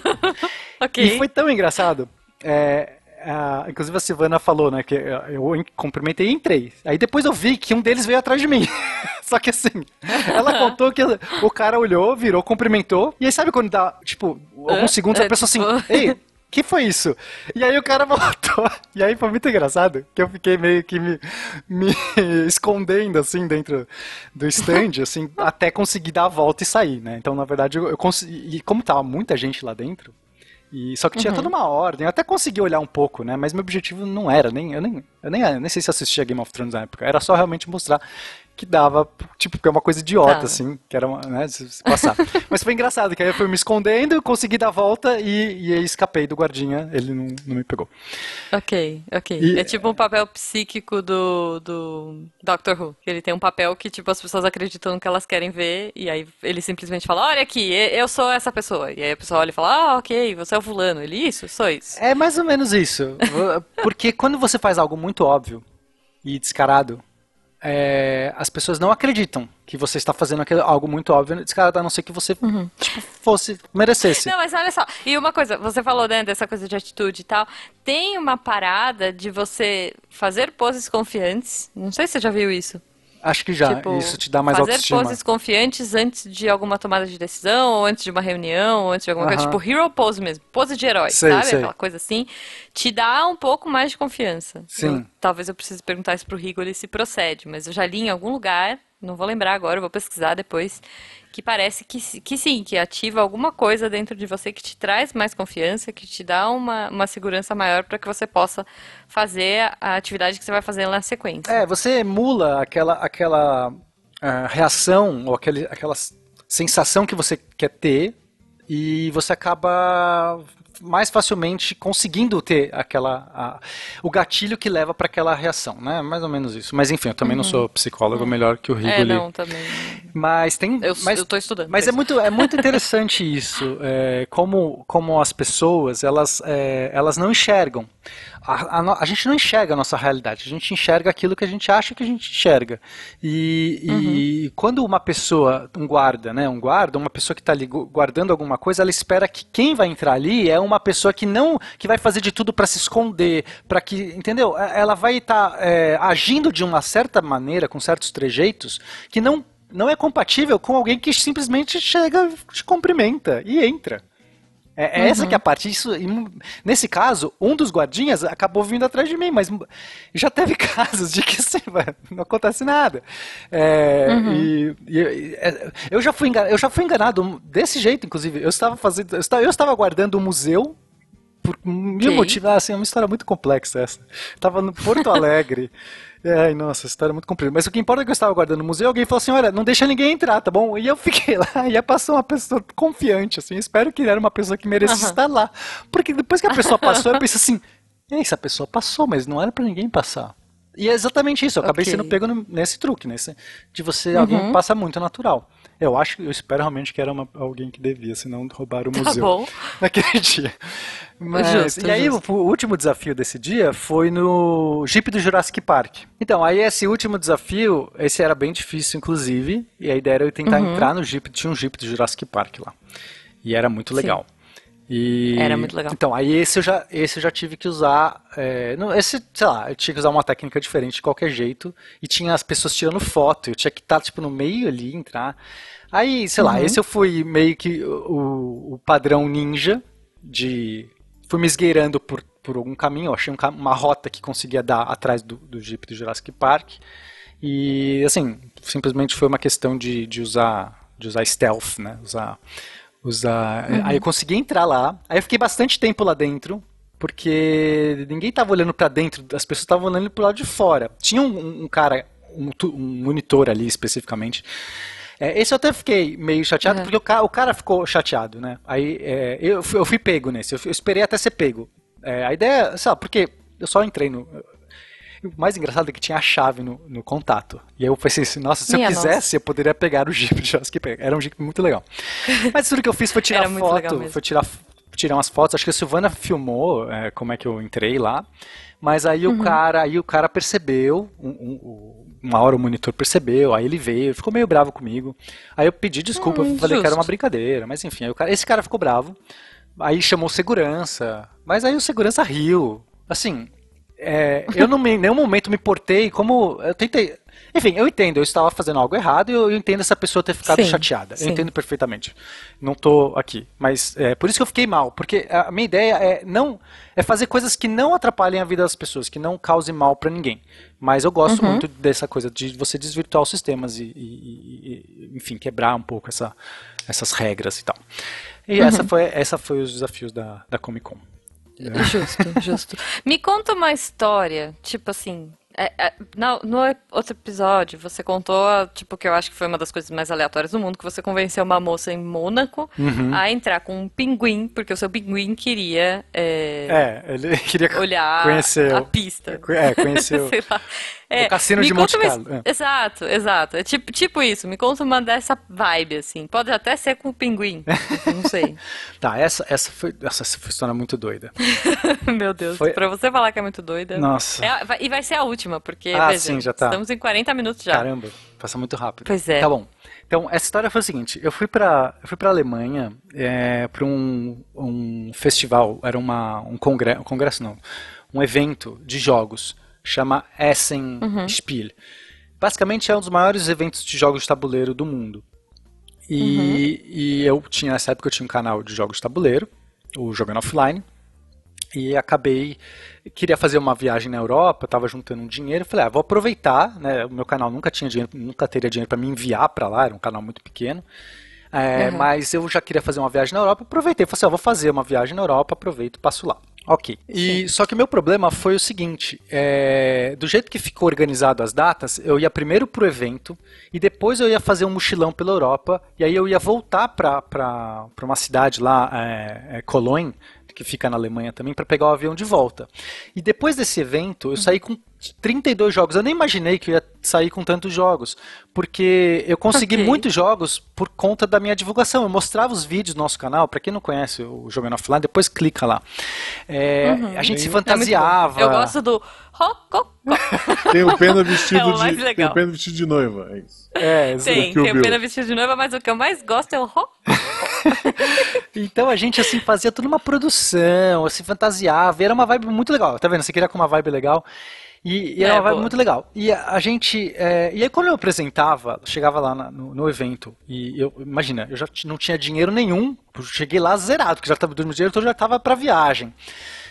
E foi tão engraçado. É, a, inclusive a Silvana falou, né, que eu cumprimentei e entrei. Aí depois eu vi que um deles veio atrás de mim. <laughs> Só que assim, ela contou que o cara olhou, virou, cumprimentou. E aí sabe quando dá, tipo, alguns segundos a pessoa assim, ei, que foi isso? E aí o cara <laughs> voltou. E aí foi muito engraçado, que eu fiquei meio que me, me <laughs> escondendo, assim, dentro do stand, assim, <laughs> até conseguir dar a volta e sair, né? Então, na verdade, eu, eu consegui... E como tava muita gente lá dentro, e, só que tinha uhum. toda uma ordem. Eu até consegui olhar um pouco, né? Mas meu objetivo não era, nem, eu, nem, eu nem, nem sei se assistia Game of Thrones na época. Era só realmente mostrar que dava, tipo, que é uma coisa idiota, tá. assim, que era uma, né, se passar. <laughs> Mas foi engraçado, que aí eu fui me escondendo, consegui dar a volta e, e aí escapei do guardinha, ele não, não me pegou. Ok, ok. E, é tipo um papel psíquico do, do Doctor Who, que ele tem um papel que, tipo, as pessoas acreditam no que elas querem ver, e aí ele simplesmente fala, olha aqui, eu sou essa pessoa. E aí a pessoa olha e fala, ah, ok, você é o fulano. Ele, isso, sou isso. É mais ou menos isso. Porque quando você faz algo muito óbvio e descarado, é, as pessoas não acreditam que você está fazendo aquilo, algo muito óbvio, descarado, a não ser que você uhum. tipo, fosse, merecesse. Não, mas olha só, e uma coisa, você falou né, dessa coisa de atitude e tal, tem uma parada de você fazer poses confiantes, não sei se você já viu isso. Acho que já, tipo, isso te dá mais fazer autoestima. Fazer poses confiantes antes de alguma tomada de decisão, ou antes de uma reunião, ou antes de alguma coisa, tipo hero pose mesmo, pose de herói, sei, sabe? Sei. Aquela coisa assim, te dá um pouco mais de confiança. Sim. Eu, talvez eu precise perguntar isso pro Rigoli se procede, mas eu já li em algum lugar, não vou lembrar agora, vou pesquisar depois, que parece que, que sim, que ativa alguma coisa dentro de você que te traz mais confiança, que te dá uma, uma segurança maior para que você possa fazer a atividade que você vai fazer na sequência. É, você emula aquela, aquela uh, reação ou aquele, aquela sensação que você quer ter e você acaba mais facilmente conseguindo ter aquela a, o gatilho que leva para aquela reação, né? Mais ou menos isso. Mas enfim, eu também uhum. não sou psicólogo, uhum. melhor que o Rigoli. É, não, também. Mas tem, eu, mas, eu tô estudando. Mas é muito é muito interessante isso, é, como como as pessoas elas é, elas não enxergam a, a, a, gente não enxerga a nossa realidade, a gente enxerga aquilo que a gente acha que a gente enxerga. E, uhum. e quando uma pessoa, um guarda, né, um guarda, uma pessoa que está ali guardando alguma coisa, ela espera que quem vai entrar ali é uma pessoa que não, que vai fazer de tudo para se esconder, para que, entendeu? Ela vai estar tá, é, agindo de uma certa maneira, com certos trejeitos, que não não é compatível com alguém que simplesmente chega, te cumprimenta e entra. É, é uhum. essa que é a parte. Isso, nesse caso, um dos guardinhas acabou vindo atrás de mim, mas já teve <laughs> casos de que assim, não acontece nada. É, uhum. e, e, é, eu, já fui enganado, eu já fui enganado desse jeito, inclusive. Eu estava fazendo. Eu estava, eu estava guardando um museu por mil motivos. Ah, assim, é uma história muito complexa essa. Estava no Porto Alegre. <laughs> Ai, nossa, história é muito comprida. Mas o que importa é que eu estava guardando no museu, alguém falou assim, olha, não deixa ninguém entrar, tá bom? E eu fiquei <laughs> lá, e passou uma pessoa confiante, assim, espero que era uma pessoa que merecia uhum. estar lá. Porque depois que a pessoa passou, eu <laughs> pensei assim, essa pessoa passou, mas não era para ninguém passar. E é exatamente isso, eu acabei okay. sendo pego nesse truque, nesse, de você, uhum. alguém passa muito natural. Eu acho, eu espero realmente que era uma, alguém que devia, senão roubaram o Tá museu bom. <laughs> naquele dia. Mas, Justo, e aí, o, o último desafio desse dia foi no Jeep do Jurassic Park. Então, aí esse último desafio, esse era bem difícil, inclusive, e a ideia era eu tentar Uhum. entrar no Jeep, tinha um Jeep do Jurassic Park lá. E era muito legal. E, Era muito legal. Então, aí esse eu já, esse eu já tive que usar. é, não, esse, sei lá, eu tinha que usar uma técnica diferente de qualquer jeito. E tinha as pessoas tirando foto. Eu tinha que estar, tipo, no meio ali, entrar. Aí, sei lá, esse eu fui meio que o, o padrão ninja de. Fui me esgueirando por, por algum caminho. Eu achei um uma rota que conseguia dar atrás do, do Jeep do Jurassic Park. E, assim, simplesmente foi uma questão de, de usar de usar stealth, né? Usar, usar... Aí eu consegui entrar lá. Aí eu fiquei bastante tempo lá dentro, porque ninguém tava olhando pra dentro, as pessoas estavam olhando pro lado de fora. Tinha um, um cara, um, um monitor ali especificamente. É, esse eu até fiquei meio chateado, Uhum. porque o cara, o cara ficou chateado, né? Aí é, eu, fui, eu fui pego nesse, eu, fui- eu esperei até ser pego. É, a ideia, sei lá, porque eu só entrei no. O mais engraçado é que tinha a chave no, no contato. E aí eu pensei assim, nossa, se Minha eu quisesse, eu poderia pegar o <laughs> Jeep de Jurassic Park. Era um Jeep muito legal. Mas tudo que eu fiz foi tirar foto, foi tirar, tirar umas fotos. Acho que a Silvana filmou é, como é que eu entrei lá. Mas aí Uhum. o cara, aí o cara percebeu, um- um- um- uma hora o monitor percebeu, aí ele veio, ficou meio bravo comigo. Aí eu pedi desculpa, Hum, falei que era uma justo. brincadeira, mas enfim, cara- esse cara ficou bravo. Aí chamou segurança, mas aí o segurança riu. Assim, é, eu não me, em nenhum momento me portei como. Eu tentei. Enfim, eu entendo, eu estava fazendo algo errado e eu, eu entendo essa pessoa ter ficado Sim, chateada. sim. Eu entendo perfeitamente. Não tô aqui. Mas é por isso que eu fiquei mal. Porque a minha ideia é não é fazer coisas que não atrapalhem a vida das pessoas, que não causem mal pra ninguém. Mas eu gosto Uhum. muito dessa coisa de você desvirtuar os sistemas e, e- e- e, enfim, quebrar um pouco essa, essas regras e tal. E Uhum. essa foi essa foi os desafios da, da Comic Con. Justo, <laughs> justo. Me conta uma história, tipo assim. é, é, na- no outro episódio, você contou, tipo, que eu acho que foi uma das coisas mais aleatórias do mundo, que você convenceu uma moça em Mônaco Uhum. a entrar com um pinguim, porque o seu pinguim queria é, É, ele <laughs> queria olhar conhecer a pista. É, conheceu. <laughs> Sei lá. É, cassino me de conta Monte uma- Carlo, é. Exato, exato. É tipo, tipo isso. Me conta uma dessa vibe, assim. Pode até ser com o pinguim. <laughs> Não sei. Tá, essa, essa, foi, essa foi uma história muito doida. <laughs> Meu Deus. Foi- Pra você falar que é muito doida. Nossa. É vai- e vai ser a última, porque, Ah, veja, sim, já tá. estamos em 40 minutos já. Caramba, passa muito rápido. Pois é. Tá bom. Então, essa história foi o seguinte: eu fui pra, eu fui pra Alemanha é, pra um, um festival, era uma, um, congresso, um congresso, não, um evento de jogos, chama Essen Uhum. Spiel. Basicamente é um dos maiores eventos de jogos de tabuleiro do mundo. E, Uhum. e eu tinha, nessa época, eu tinha um canal de jogos de tabuleiro, o Jogando Offline. E acabei, queria fazer uma viagem na Europa, estava juntando um dinheiro, falei, ah, vou aproveitar, né? O meu canal nunca tinha dinheiro, nunca teria dinheiro para me enviar para lá, era um canal muito pequeno. É, Uhum. Mas eu já queria fazer uma viagem na Europa, aproveitei, falei assim, ah, vou fazer uma viagem na Europa, aproveito, e passo lá. Ok. E só que o meu problema foi o seguinte: é, do jeito que ficou organizado as datas, eu ia primeiro pro evento e depois eu ia fazer um mochilão pela Europa e aí eu ia voltar para uma cidade lá, é, é, Cologne, que fica na Alemanha também, para pegar o avião de volta. E depois desse evento, eu saí com 32 jogos. Eu nem imaginei que eu ia sair com tantos jogos, porque eu consegui Ok. muitos jogos por conta da minha divulgação. Eu mostrava os vídeos do nosso canal, para quem não conhece o Jogando Offline, depois clica lá. É, A gente se É fantasiava. Eu gosto do rococó. Tem o Pena vestido É o de. legal. Tem o Pena vestido de noiva. É isso. É, Tem, tem o Bill. pena vestido de noiva, mas o que eu mais gosto é o rock. <laughs> Então a gente assim fazia toda uma produção, se fantasiava, e era uma vibe muito legal. Tá vendo? Você queria com uma vibe legal. E, e É, uma vibe boa. muito legal. E a, gente. é, e aí quando eu apresentava, chegava lá na- no, no evento, e eu, imagina, eu já não tinha dinheiro nenhum, eu cheguei lá zerado, porque já estava dormindo dinheiro, então eu já estava pra viagem.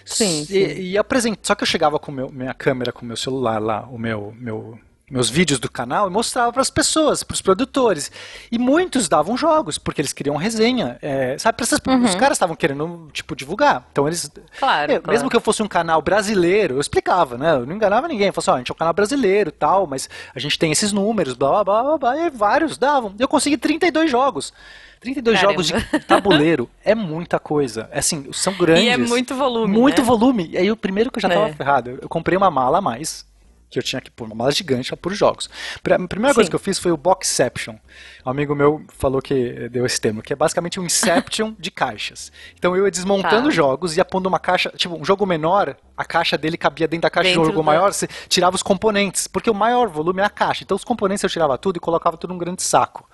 Sim, E, sim. e apresent... Só que eu chegava com meu, minha câmera, com meu celular lá, o meu, meu, meus vídeos do canal e mostrava para as pessoas, para os produtores. E muitos davam jogos, porque eles queriam resenha. é, sabe, essas- os caras estavam querendo, tipo, divulgar. Então eles. Uhum. Claro, É, claro. Mesmo que eu fosse um canal brasileiro, eu explicava, né? Eu não enganava ninguém. Eu falava assim, ó, a gente é um canal brasileiro tal, mas a gente tem esses números, blá blá blá blá, blá e vários davam. Eu consegui 32 jogos. 32 Caramba. jogos de tabuleiro <laughs> é muita coisa. É Assim, são grandes. E é muito volume, Muito né? volume. E aí o primeiro que eu já tava É. ferrado, eu comprei uma mala a mais. Que eu tinha que pôr uma mala gigante por jogos. A primeira coisa que eu fiz foi o Boxception. Um amigo meu falou que deu esse termo, que é basicamente um Inception de caixas. Então eu ia desmontando tá. jogos, ia pondo uma caixa, tipo, um jogo menor, a caixa dele cabia dentro da caixa dentro de jogo do... maior, você tirava os componentes, porque o maior volume é a caixa. Então os componentes eu tirava tudo e colocava tudo num grande saco.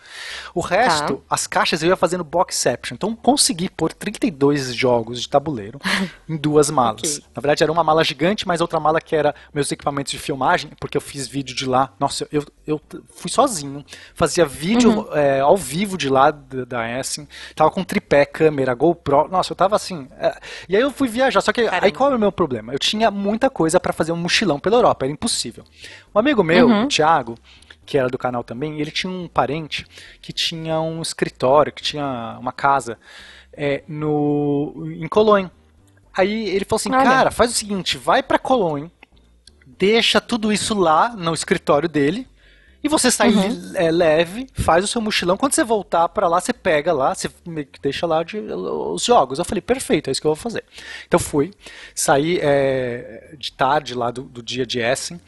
O resto, tá. as caixas eu ia fazendo Boxception. Então consegui pôr 32 jogos de tabuleiro <laughs> em duas malas. okay. Na verdade era uma mala gigante, mas outra mala que era meus equipamentos de filmagem, porque eu fiz vídeo de lá. Nossa, eu, eu fui sozinho, fazia vídeo uhum. É, ao vivo de lá da, da Essen, tava com tripé, câmera, GoPro. Nossa, eu tava assim. É... E aí eu fui viajar, só que Caramba. aí qual é o meu problema? Eu tinha muita coisa para fazer um mochilão pela Europa, era impossível. Um amigo meu, uhum. o Thiago, que era do canal também, ele tinha um parente que tinha um escritório, que tinha uma casa é, no, em Cologne. Aí ele falou assim, Olha. cara, faz o seguinte, vai para Cologne, deixa tudo isso lá no escritório dele, e você sai uhum. é, leve, faz o seu mochilão. Quando você voltar para lá, você pega lá, você deixa lá de, os jogos. Eu falei, perfeito, é isso que eu vou fazer. Então fui, saí é, de tarde lá do, do dia de Essen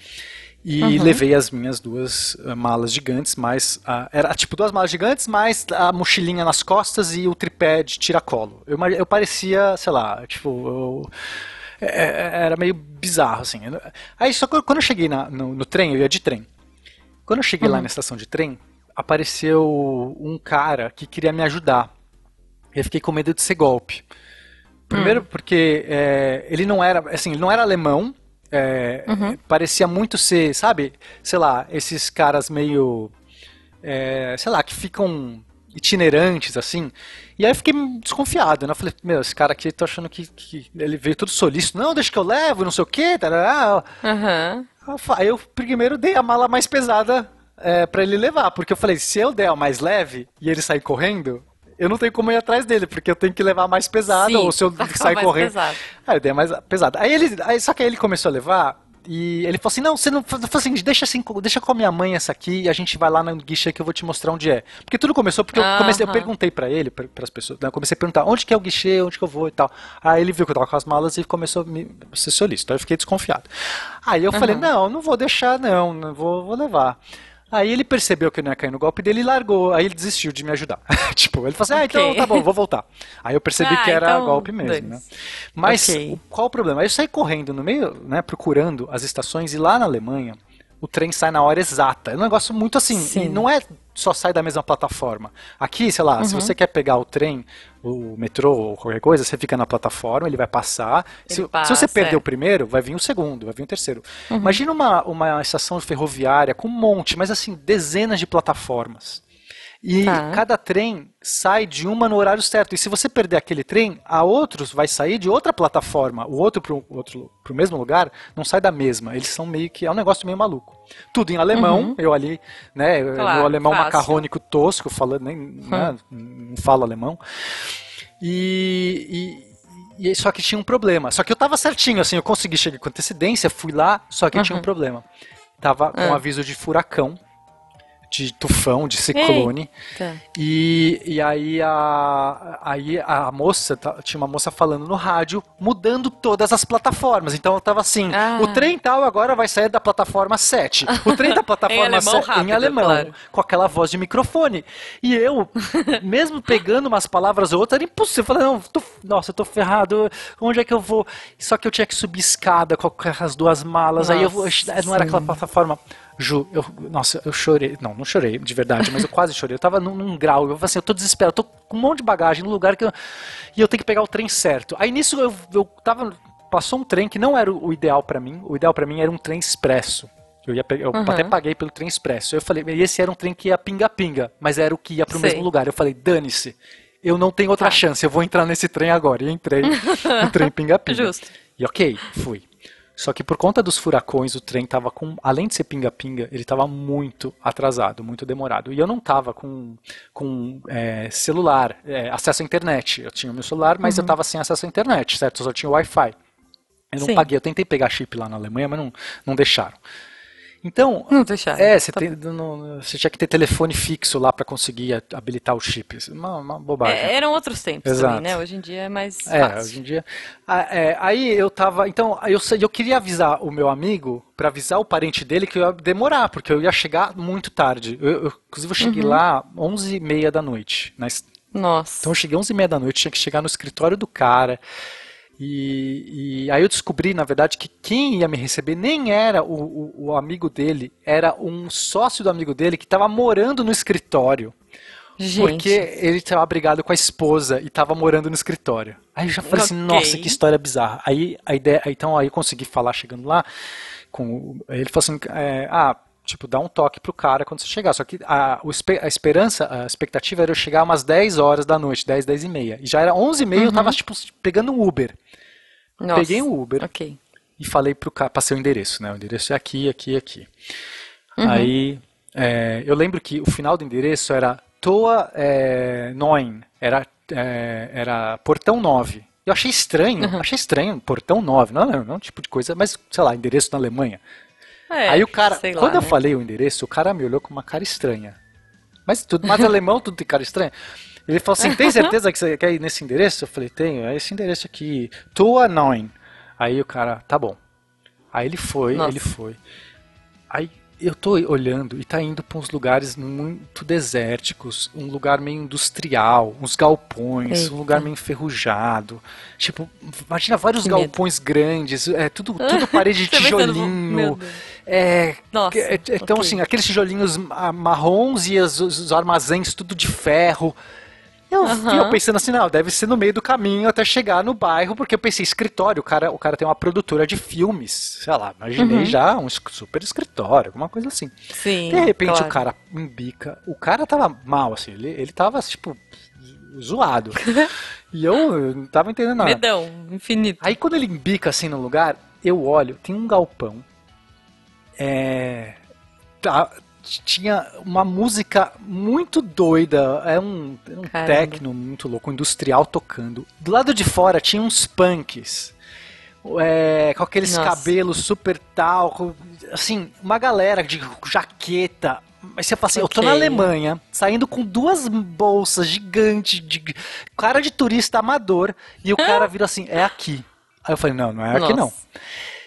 e uhum. levei as minhas duas uh, malas gigantes, mais uh, era tipo duas malas gigantes, mais a mochilinha nas costas e o tripé de tiracolo. Eu, eu parecia, sei lá, tipo, eu, é, é, era meio bizarro assim. Aí só que quando eu cheguei na, no, no, trem, eu ia de trem. Quando eu cheguei uhum. lá na estação de trem, apareceu um cara que queria me ajudar. Eu fiquei com medo de ser golpe. Primeiro uhum. porque é, ele não era, assim, ele não era alemão, é, uhum. Parecia muito ser, sabe? Sei lá, esses caras meio. É, sei lá, que ficam itinerantes, assim. E aí eu fiquei desconfiado, né? Eu falei, meu, esse cara aqui, tô achando que, que ele veio todo solícito. Não, deixa que eu levo, não sei o quê. Tarará. Uhum. Aí eu primeiro dei a mala mais pesada é, para ele levar, porque eu falei, se eu der a mais leve e ele sair correndo, eu não tenho como ir atrás dele, porque eu tenho que levar mais pesado, Sim, ou se eu <laughs> sair correndo. Pesado. Aí eu dei mais pesado. Aí ele. Aí, só que aí ele começou a levar. E ele falou assim: não, você não. Falou assim, deixa assim, deixa com a minha mãe essa aqui e a gente vai lá no guichê que eu vou te mostrar onde é. Porque tudo começou porque eu comecei, eu perguntei para ele, para as pessoas, né, eu comecei a perguntar onde que é o guichê, onde que eu vou e tal. Aí ele viu que eu tava com as malas e começou a me ser solícito. Aí eu fiquei desconfiado. Aí eu uhum. falei: não, não vou deixar, não, não vou, vou levar. Aí ele percebeu que não ia cair no golpe dele e largou. Aí ele desistiu de me ajudar. <laughs> tipo, ele falou assim: ah, então tá bom, vou voltar. Aí eu percebi ah, que era então, golpe mesmo, né? Mas okay. qual o problema? Aí eu saí correndo no meio, né, procurando as estações e lá na Alemanha o trem sai na hora exata. É um negócio muito assim, não é só sai da mesma plataforma. Aqui, sei lá, uhum. se você quer pegar o trem, o metrô ou qualquer coisa, você fica na plataforma, ele vai passar. Ele se, passa, se, você perder é. o primeiro, vai vir o segundo, vai vir o terceiro. Uhum. Imagina uma, uma estação ferroviária com um monte, mas assim, dezenas de plataformas. E tá. cada trem sai de uma no horário certo. E se você perder aquele trem, a outros vai sair de outra plataforma. O outro para o outro pro mesmo lugar não sai da mesma. Eles são meio que é um negócio meio maluco. Tudo em alemão. Uhum. Eu ali, né, claro, meu alemão fácil. macarrônico tosco, falando nem uhum. né, não falo alemão. E, e, só que tinha um problema. Só que eu tava certinho, assim, eu consegui chegar com antecedência, fui lá, só que uhum. tinha um problema. Tava com um ah. aviso de furacão de tufão, de ciclone. Eita. E, e aí, a, aí a moça, tinha uma moça falando no rádio, mudando todas as plataformas. Então eu tava assim, ah. o trem tal agora vai sair da plataforma 7. O trem da <laughs> plataforma em alemão, 7, rápido, em alemão claro. com aquela voz de microfone. E eu, <laughs> mesmo pegando umas palavras ou outras, era impossível. Eu falei, não, tô, nossa, eu tô ferrado, onde é que eu vou? Só que eu tinha que subir escada com as duas malas, nossa, aí eu não era aquela plataforma Ju, eu, nossa, eu chorei. Não, não chorei de verdade, mas eu quase chorei. Eu tava num, num grau, eu falei assim, eu tô desesperado, eu tô com um monte de bagagem no lugar que eu, e eu tenho que pegar o trem certo. Aí nisso eu, eu tava. Passou um trem que não era o ideal para mim. O ideal para mim era um trem expresso. Eu, ia eu uhum. até paguei pelo trem expresso. Eu falei, e esse era um trem que ia pinga-pinga, mas era o que ia pro Sei. mesmo lugar. Eu falei, dane-se, eu não tenho outra tá. chance, eu vou entrar nesse trem agora. E entrei no <laughs> trem pinga-pinga. Justo. E ok, fui. Só que por conta dos furacões, o trem tava com, além de ser pinga-pinga, ele tava muito atrasado, muito demorado. E eu não tava com, com é, celular, é, acesso à internet. Eu tinha o meu celular, mas uhum. eu tava sem acesso à internet, certo? Eu só tinha Wi-Fi. Eu não Sim. paguei, eu tentei pegar chip lá na Alemanha, mas não, não deixaram. Então, Não deixaram. é, você, Tá tem, não- você tinha que ter telefone fixo lá pra conseguir habilitar o chip. Uma, uma bobagem. É, eram outros tempos Exato. também, né? Hoje em dia é mais É, fácil. hoje em dia. Ah, é, aí eu tava. Então, eu, eu queria avisar o meu amigo, pra avisar o parente dele que eu ia demorar, porque eu ia chegar muito tarde. Eu, eu- inclusive, eu cheguei Uhum. lá 11h30 da noite. na Nossa. Então, eu cheguei 11h30 da noite, tinha que chegar no escritório do cara. E, e aí eu descobri, na verdade, que quem ia me receber nem era o, o- o amigo dele, era um sócio do amigo dele que estava morando no escritório. Gente. Porque ele estava brigado com a esposa e estava morando no escritório. Aí eu já falei assim, Ok. nossa, que história bizarra. Aí a ideia, então aí eu consegui falar chegando lá com ele falou assim, é, ah, tipo, dá um toque pro cara quando você chegar. Só que a, a esperança, a expectativa era eu chegar umas 10 horas da noite, 10, 10 e meia. E já era 11 e meia, eu tava tipo pegando um Uber. Nossa. Peguei um Uber e falei pro cara, passei o endereço, né? O endereço é aqui, aqui, aqui. Uhum. Aí é, eu lembro que o final do endereço era Toa é, Neun, era, é, era Portão 9. Eu achei estranho, Uhum. achei estranho, Portão 9, não, não, não um tipo de coisa, mas sei lá, endereço na Alemanha. É, Aí o cara, sei lá, quando eu né? falei o endereço, o cara me olhou com uma cara estranha. Mas tudo, mas alemão tudo tem cara estranha. Ele falou assim: tem certeza que você quer ir nesse endereço? Eu falei: tenho, é esse endereço aqui. Tua Neun. Aí o cara, tá bom. Aí ele foi, Nossa. ele foi. Aí eu tô olhando e tá indo pra uns lugares muito desérticos, um lugar meio industrial, uns galpões, Eita. um lugar meio enferrujado. Tipo, imagina vários Que medo. galpões grandes, é tudo, tudo <laughs> parede de tijolinho. É, Nossa, é, é, então, ok. assim, aqueles tijolinhos ma- marrons e os, os armazéns tudo de ferro. Eu, eu pensando assim, não, deve ser no meio do caminho até chegar no bairro, porque eu pensei, escritório, o cara, o cara tem uma produtora de filmes, sei lá, imaginei Uhum. já um super escritório, alguma coisa assim. Sim. De repente claro. o cara embica, o cara tava mal, assim, ele, ele tava, tipo, zoado. <laughs> e eu, eu não tava entendendo nada. Medão, infinito. Aí quando ele embica assim no lugar, eu olho, tem um galpão. É. tá- tinha uma música muito doida, é um, é um techno muito louco, industrial tocando. Do lado de fora tinha uns punks. é, com aqueles Nossa. cabelos super tal, com- assim, uma galera de jaqueta. Mas você fala assim, eu tô na Alemanha, saindo com duas bolsas gigantes, de cara de turista amador, e o cara vira assim, é aqui. Aí eu falei, não, não é aqui não. Nossa.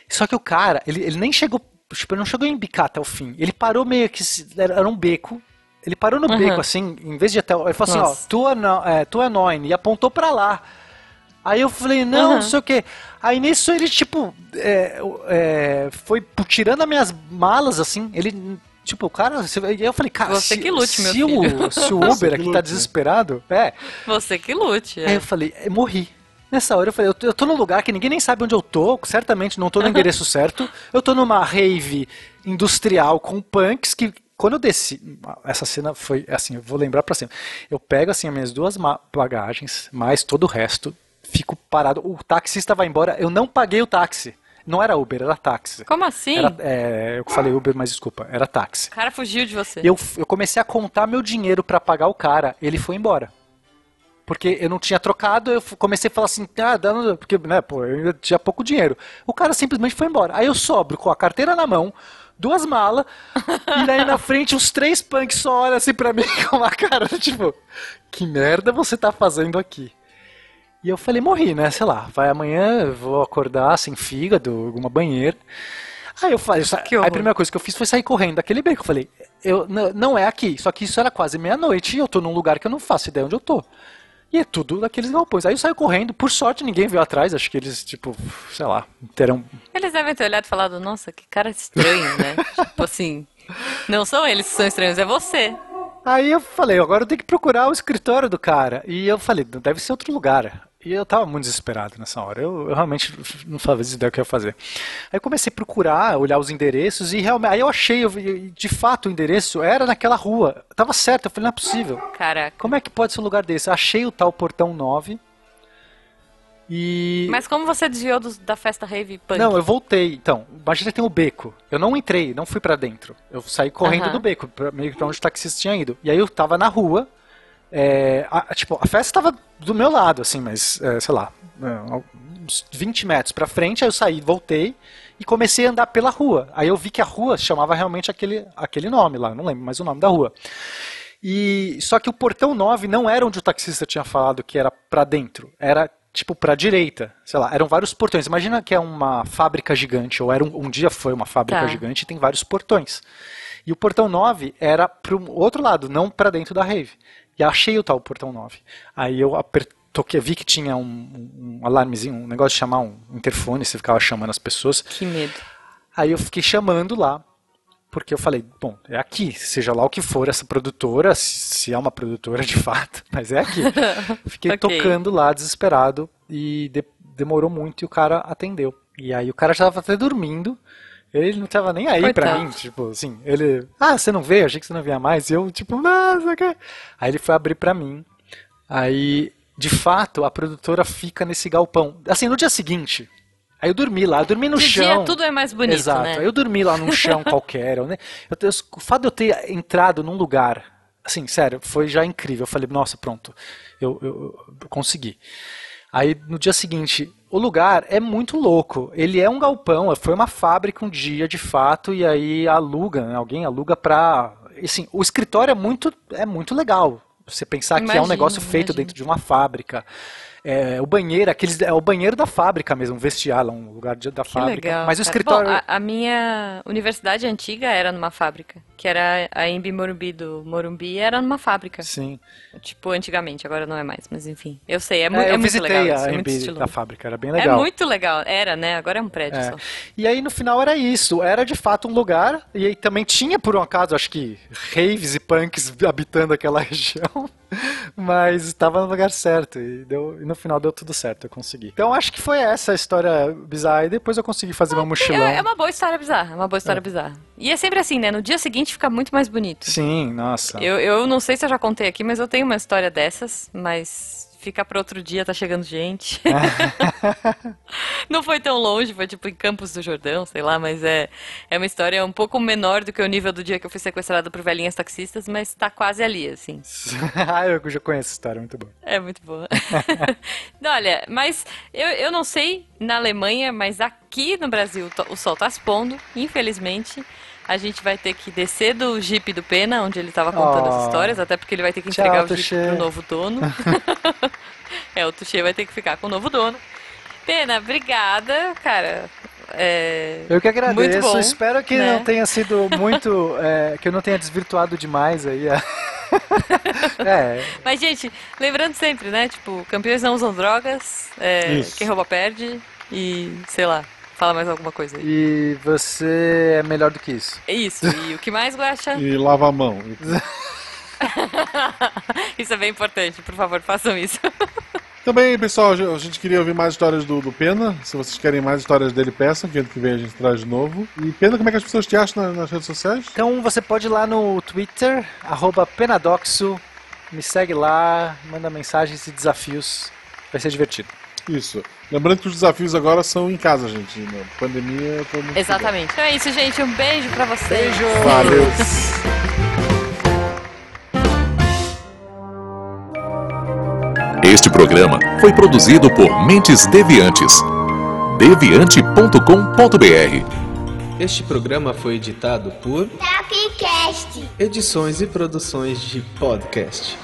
Só que o cara, ele, ele nem chegou, tipo, ele não chegou a embicar até o fim. Ele parou meio que, era, um beco. Ele parou no Uhum. beco, assim, em vez de até, ele falou assim, ó, Nossa. tua, não, é, tua Noine, e apontou pra lá. Aí eu falei, não, Uhum. não sei o quê. Aí nisso ele, tipo, é, é, foi tirando as minhas malas, assim, ele, tipo, o cara, e eu falei, cara, Você se, que lute, meu se, o, filho. se o Uber aqui tá desesperado, é, Você que lute. é. Aí eu falei, "Eu morri. Nessa hora eu falei, eu tô, eu tô num lugar que ninguém nem sabe onde eu tô, certamente não tô no endereço certo. Eu tô numa rave industrial com punks que quando eu desci, essa cena foi assim, eu vou lembrar pra sempre. Eu pego assim as minhas duas bagagens, mais todo o resto, fico parado. O taxista vai embora, eu não paguei o táxi. Não era Uber, era táxi. Como assim? Era, é, eu falei Uber, mas desculpa, era táxi. O cara fugiu de você. Eu, eu comecei a contar meu dinheiro pra pagar o cara, ele foi embora. Porque eu não tinha trocado, eu comecei a falar assim, ah, dando, porque, né, pô, eu ainda tinha pouco dinheiro. O cara simplesmente foi embora. Aí eu sobro com a carteira na mão, duas malas, e daí na <laughs> frente os três punks só olham assim pra mim <laughs> com uma cara, tipo, que merda você tá fazendo aqui? E eu falei, morri, né, sei lá, vai amanhã, vou acordar sem fígado, alguma banheira. Aí eu falei, a primeira coisa que eu fiz foi sair correndo daquele beco. Eu falei, eu, n- não é aqui, só que isso era quase meia-noite e eu tô num lugar que eu não faço ideia onde eu tô. E é tudo daqueles galpões. Aí eu saio correndo, por sorte ninguém veio atrás, acho que eles, tipo, sei lá, terão. Eles devem ter olhado e falado, nossa, que cara estranho, né? <laughs> tipo assim, não são eles que são estranhos, é você. Aí eu falei, agora eu tenho que procurar o escritório do cara. E eu falei, "Não, deve ser outro lugar. E eu tava muito desesperado nessa hora. Eu, eu realmente não fazia ideia do que eu ia fazer. Aí eu comecei a procurar, olhar os endereços e realmente. Aí eu achei, eu de fato, o endereço era naquela rua. Tava certo, eu falei, não é possível. Caraca. Como é que pode ser um lugar desse? Achei o tal portão 9. E. Mas como você desviou dos- da festa rave punk? Não, eu voltei. Então, imagina que tem o beco. Eu não entrei, não fui pra dentro. Eu saí correndo Aham. do beco, pra, meio que pra onde o taxista tinha ido. E aí eu tava na rua, É, a, tipo, a festa estava do meu lado, assim, mas, é, sei lá, é, uns 20 metros pra frente, aí eu saí, voltei e comecei a andar pela rua. Aí eu vi que a rua chamava realmente aquele, aquele nome lá, não lembro mais o nome da rua. E só que o portão 9 não era onde o taxista tinha falado que era para dentro, era tipo para direita, sei lá, eram vários portões. Imagina que é uma fábrica gigante ou era um, um dia foi uma fábrica tá. gigante e tem vários portões. E o portão 9 era pro outro lado, não para dentro da rave. E achei o tal portão 9. Aí eu apertei, vi que tinha um, um alarmezinho, um negócio de chamar um interfone, você ficava chamando as pessoas. Que medo. Aí eu fiquei chamando lá porque eu falei, bom, é aqui, seja lá o que for essa produtora, se é uma produtora de fato, <laughs> mas é aqui. <laughs> Fiquei okay. tocando lá, desesperado, e de demorou muito e o cara atendeu. E aí o cara já estava até dormindo, ele não estava nem aí Coitado. pra mim, tipo assim, ele, ah, você não veio, achei que você não vinha mais, e eu, tipo, não, que Aí ele foi abrir pra mim, aí, de fato, a produtora fica nesse galpão. Assim, no dia seguinte, Aí eu dormi lá, eu dormi no de chão. Dia tudo é mais bonito, Exato. né? Aí eu dormi lá num <laughs> chão qualquer. Eu, né? eu, o fato de eu ter entrado num lugar, assim, sério, foi já incrível. Eu falei, nossa, pronto, eu, eu, eu consegui. Aí no dia seguinte, o lugar é muito louco. Ele é um galpão, foi uma fábrica um dia de fato, e aí aluga, né? alguém aluga pra. Assim, o escritório é muito, é muito legal. Você pensar imagina, que é um negócio feito imagina. dentro de uma fábrica é, o banheiro, aqueles, é o banheiro da fábrica mesmo, um vestiário, um lugar de, da que fábrica. Legal, Mas o escritório. Bom, a, a, minha universidade antiga era numa fábrica, que era a Embi Morumbi do Morumbi, era numa fábrica. Sim. Tipo, antigamente, agora não é mais, mas enfim. Eu sei, é, mu é, é muito legal. Eu visitei a Embi da fábrica, era bem é legal. É muito legal, era, né? Agora é um prédio é. só. E aí no final era isso, era de fato um lugar, e aí também tinha por um acaso, acho que raves e punks habitando aquela <laughs> região. Mas estava no lugar certo e, deu, e no final deu tudo certo, eu consegui. Então acho que foi essa a história bizarra e depois eu consegui fazer uma mochilão. É, é uma boa história bizarra, é uma boa história é. bizarra. E é sempre assim, né? No dia seguinte fica muito mais bonito. Sim, nossa. Eu, eu não sei se eu já contei aqui, mas eu tenho uma história dessas, mas fica para outro dia, tá chegando gente. <laughs> não foi tão longe, foi tipo em Campos do Jordão, sei lá, mas é, é uma história um pouco menor do que o nível do dia que eu fui sequestrado por velhinhas taxistas, mas tá quase ali, assim. <laughs> ah, eu já conheço essa história, muito boa. É muito boa. <laughs> Olha, mas eu, eu não sei na Alemanha, mas aqui no Brasil o sol tá se pondo, infelizmente a gente vai ter que descer do Jeep do Pena, onde ele estava contando oh. as histórias, até porque ele vai ter que entregar Tchau, o Jeep pro novo dono. <laughs> <laughs> é, o Tuxê vai ter que ficar com o novo dono. Pena, obrigada, cara. É, eu que agradeço. Bom, Espero que né? não tenha sido muito. É, que eu não tenha desvirtuado demais aí. <laughs> é. Mas, gente, lembrando sempre, né? Tipo, campeões não usam drogas, é, quem rouba perde e sei lá. Fala mais alguma coisa aí. E você é melhor do que isso. É isso. E o que mais, Guaxa? E lava a mão. <laughs> isso é bem importante. Por favor, façam isso. Também, pessoal, a gente queria ouvir mais histórias do, do Pena. Se vocês querem mais histórias dele, peçam, que ano que vem a gente traz de novo. E Pena, como é que as pessoas te acham nas, nas redes sociais? Então você pode ir lá no Twitter, Penadoxo, me segue lá, manda mensagens e desafios. Vai ser divertido. Isso. Lembrando que os desafios agora são em casa, gente. Na pandemia, todo mundo Exatamente. Então é isso, gente. Um beijo pra vocês. Beijo. Valeu. Este programa foi produzido por Mentes Deviantes. deviante.com.br. Este programa foi editado por Tapcast. Edições e produções de podcast.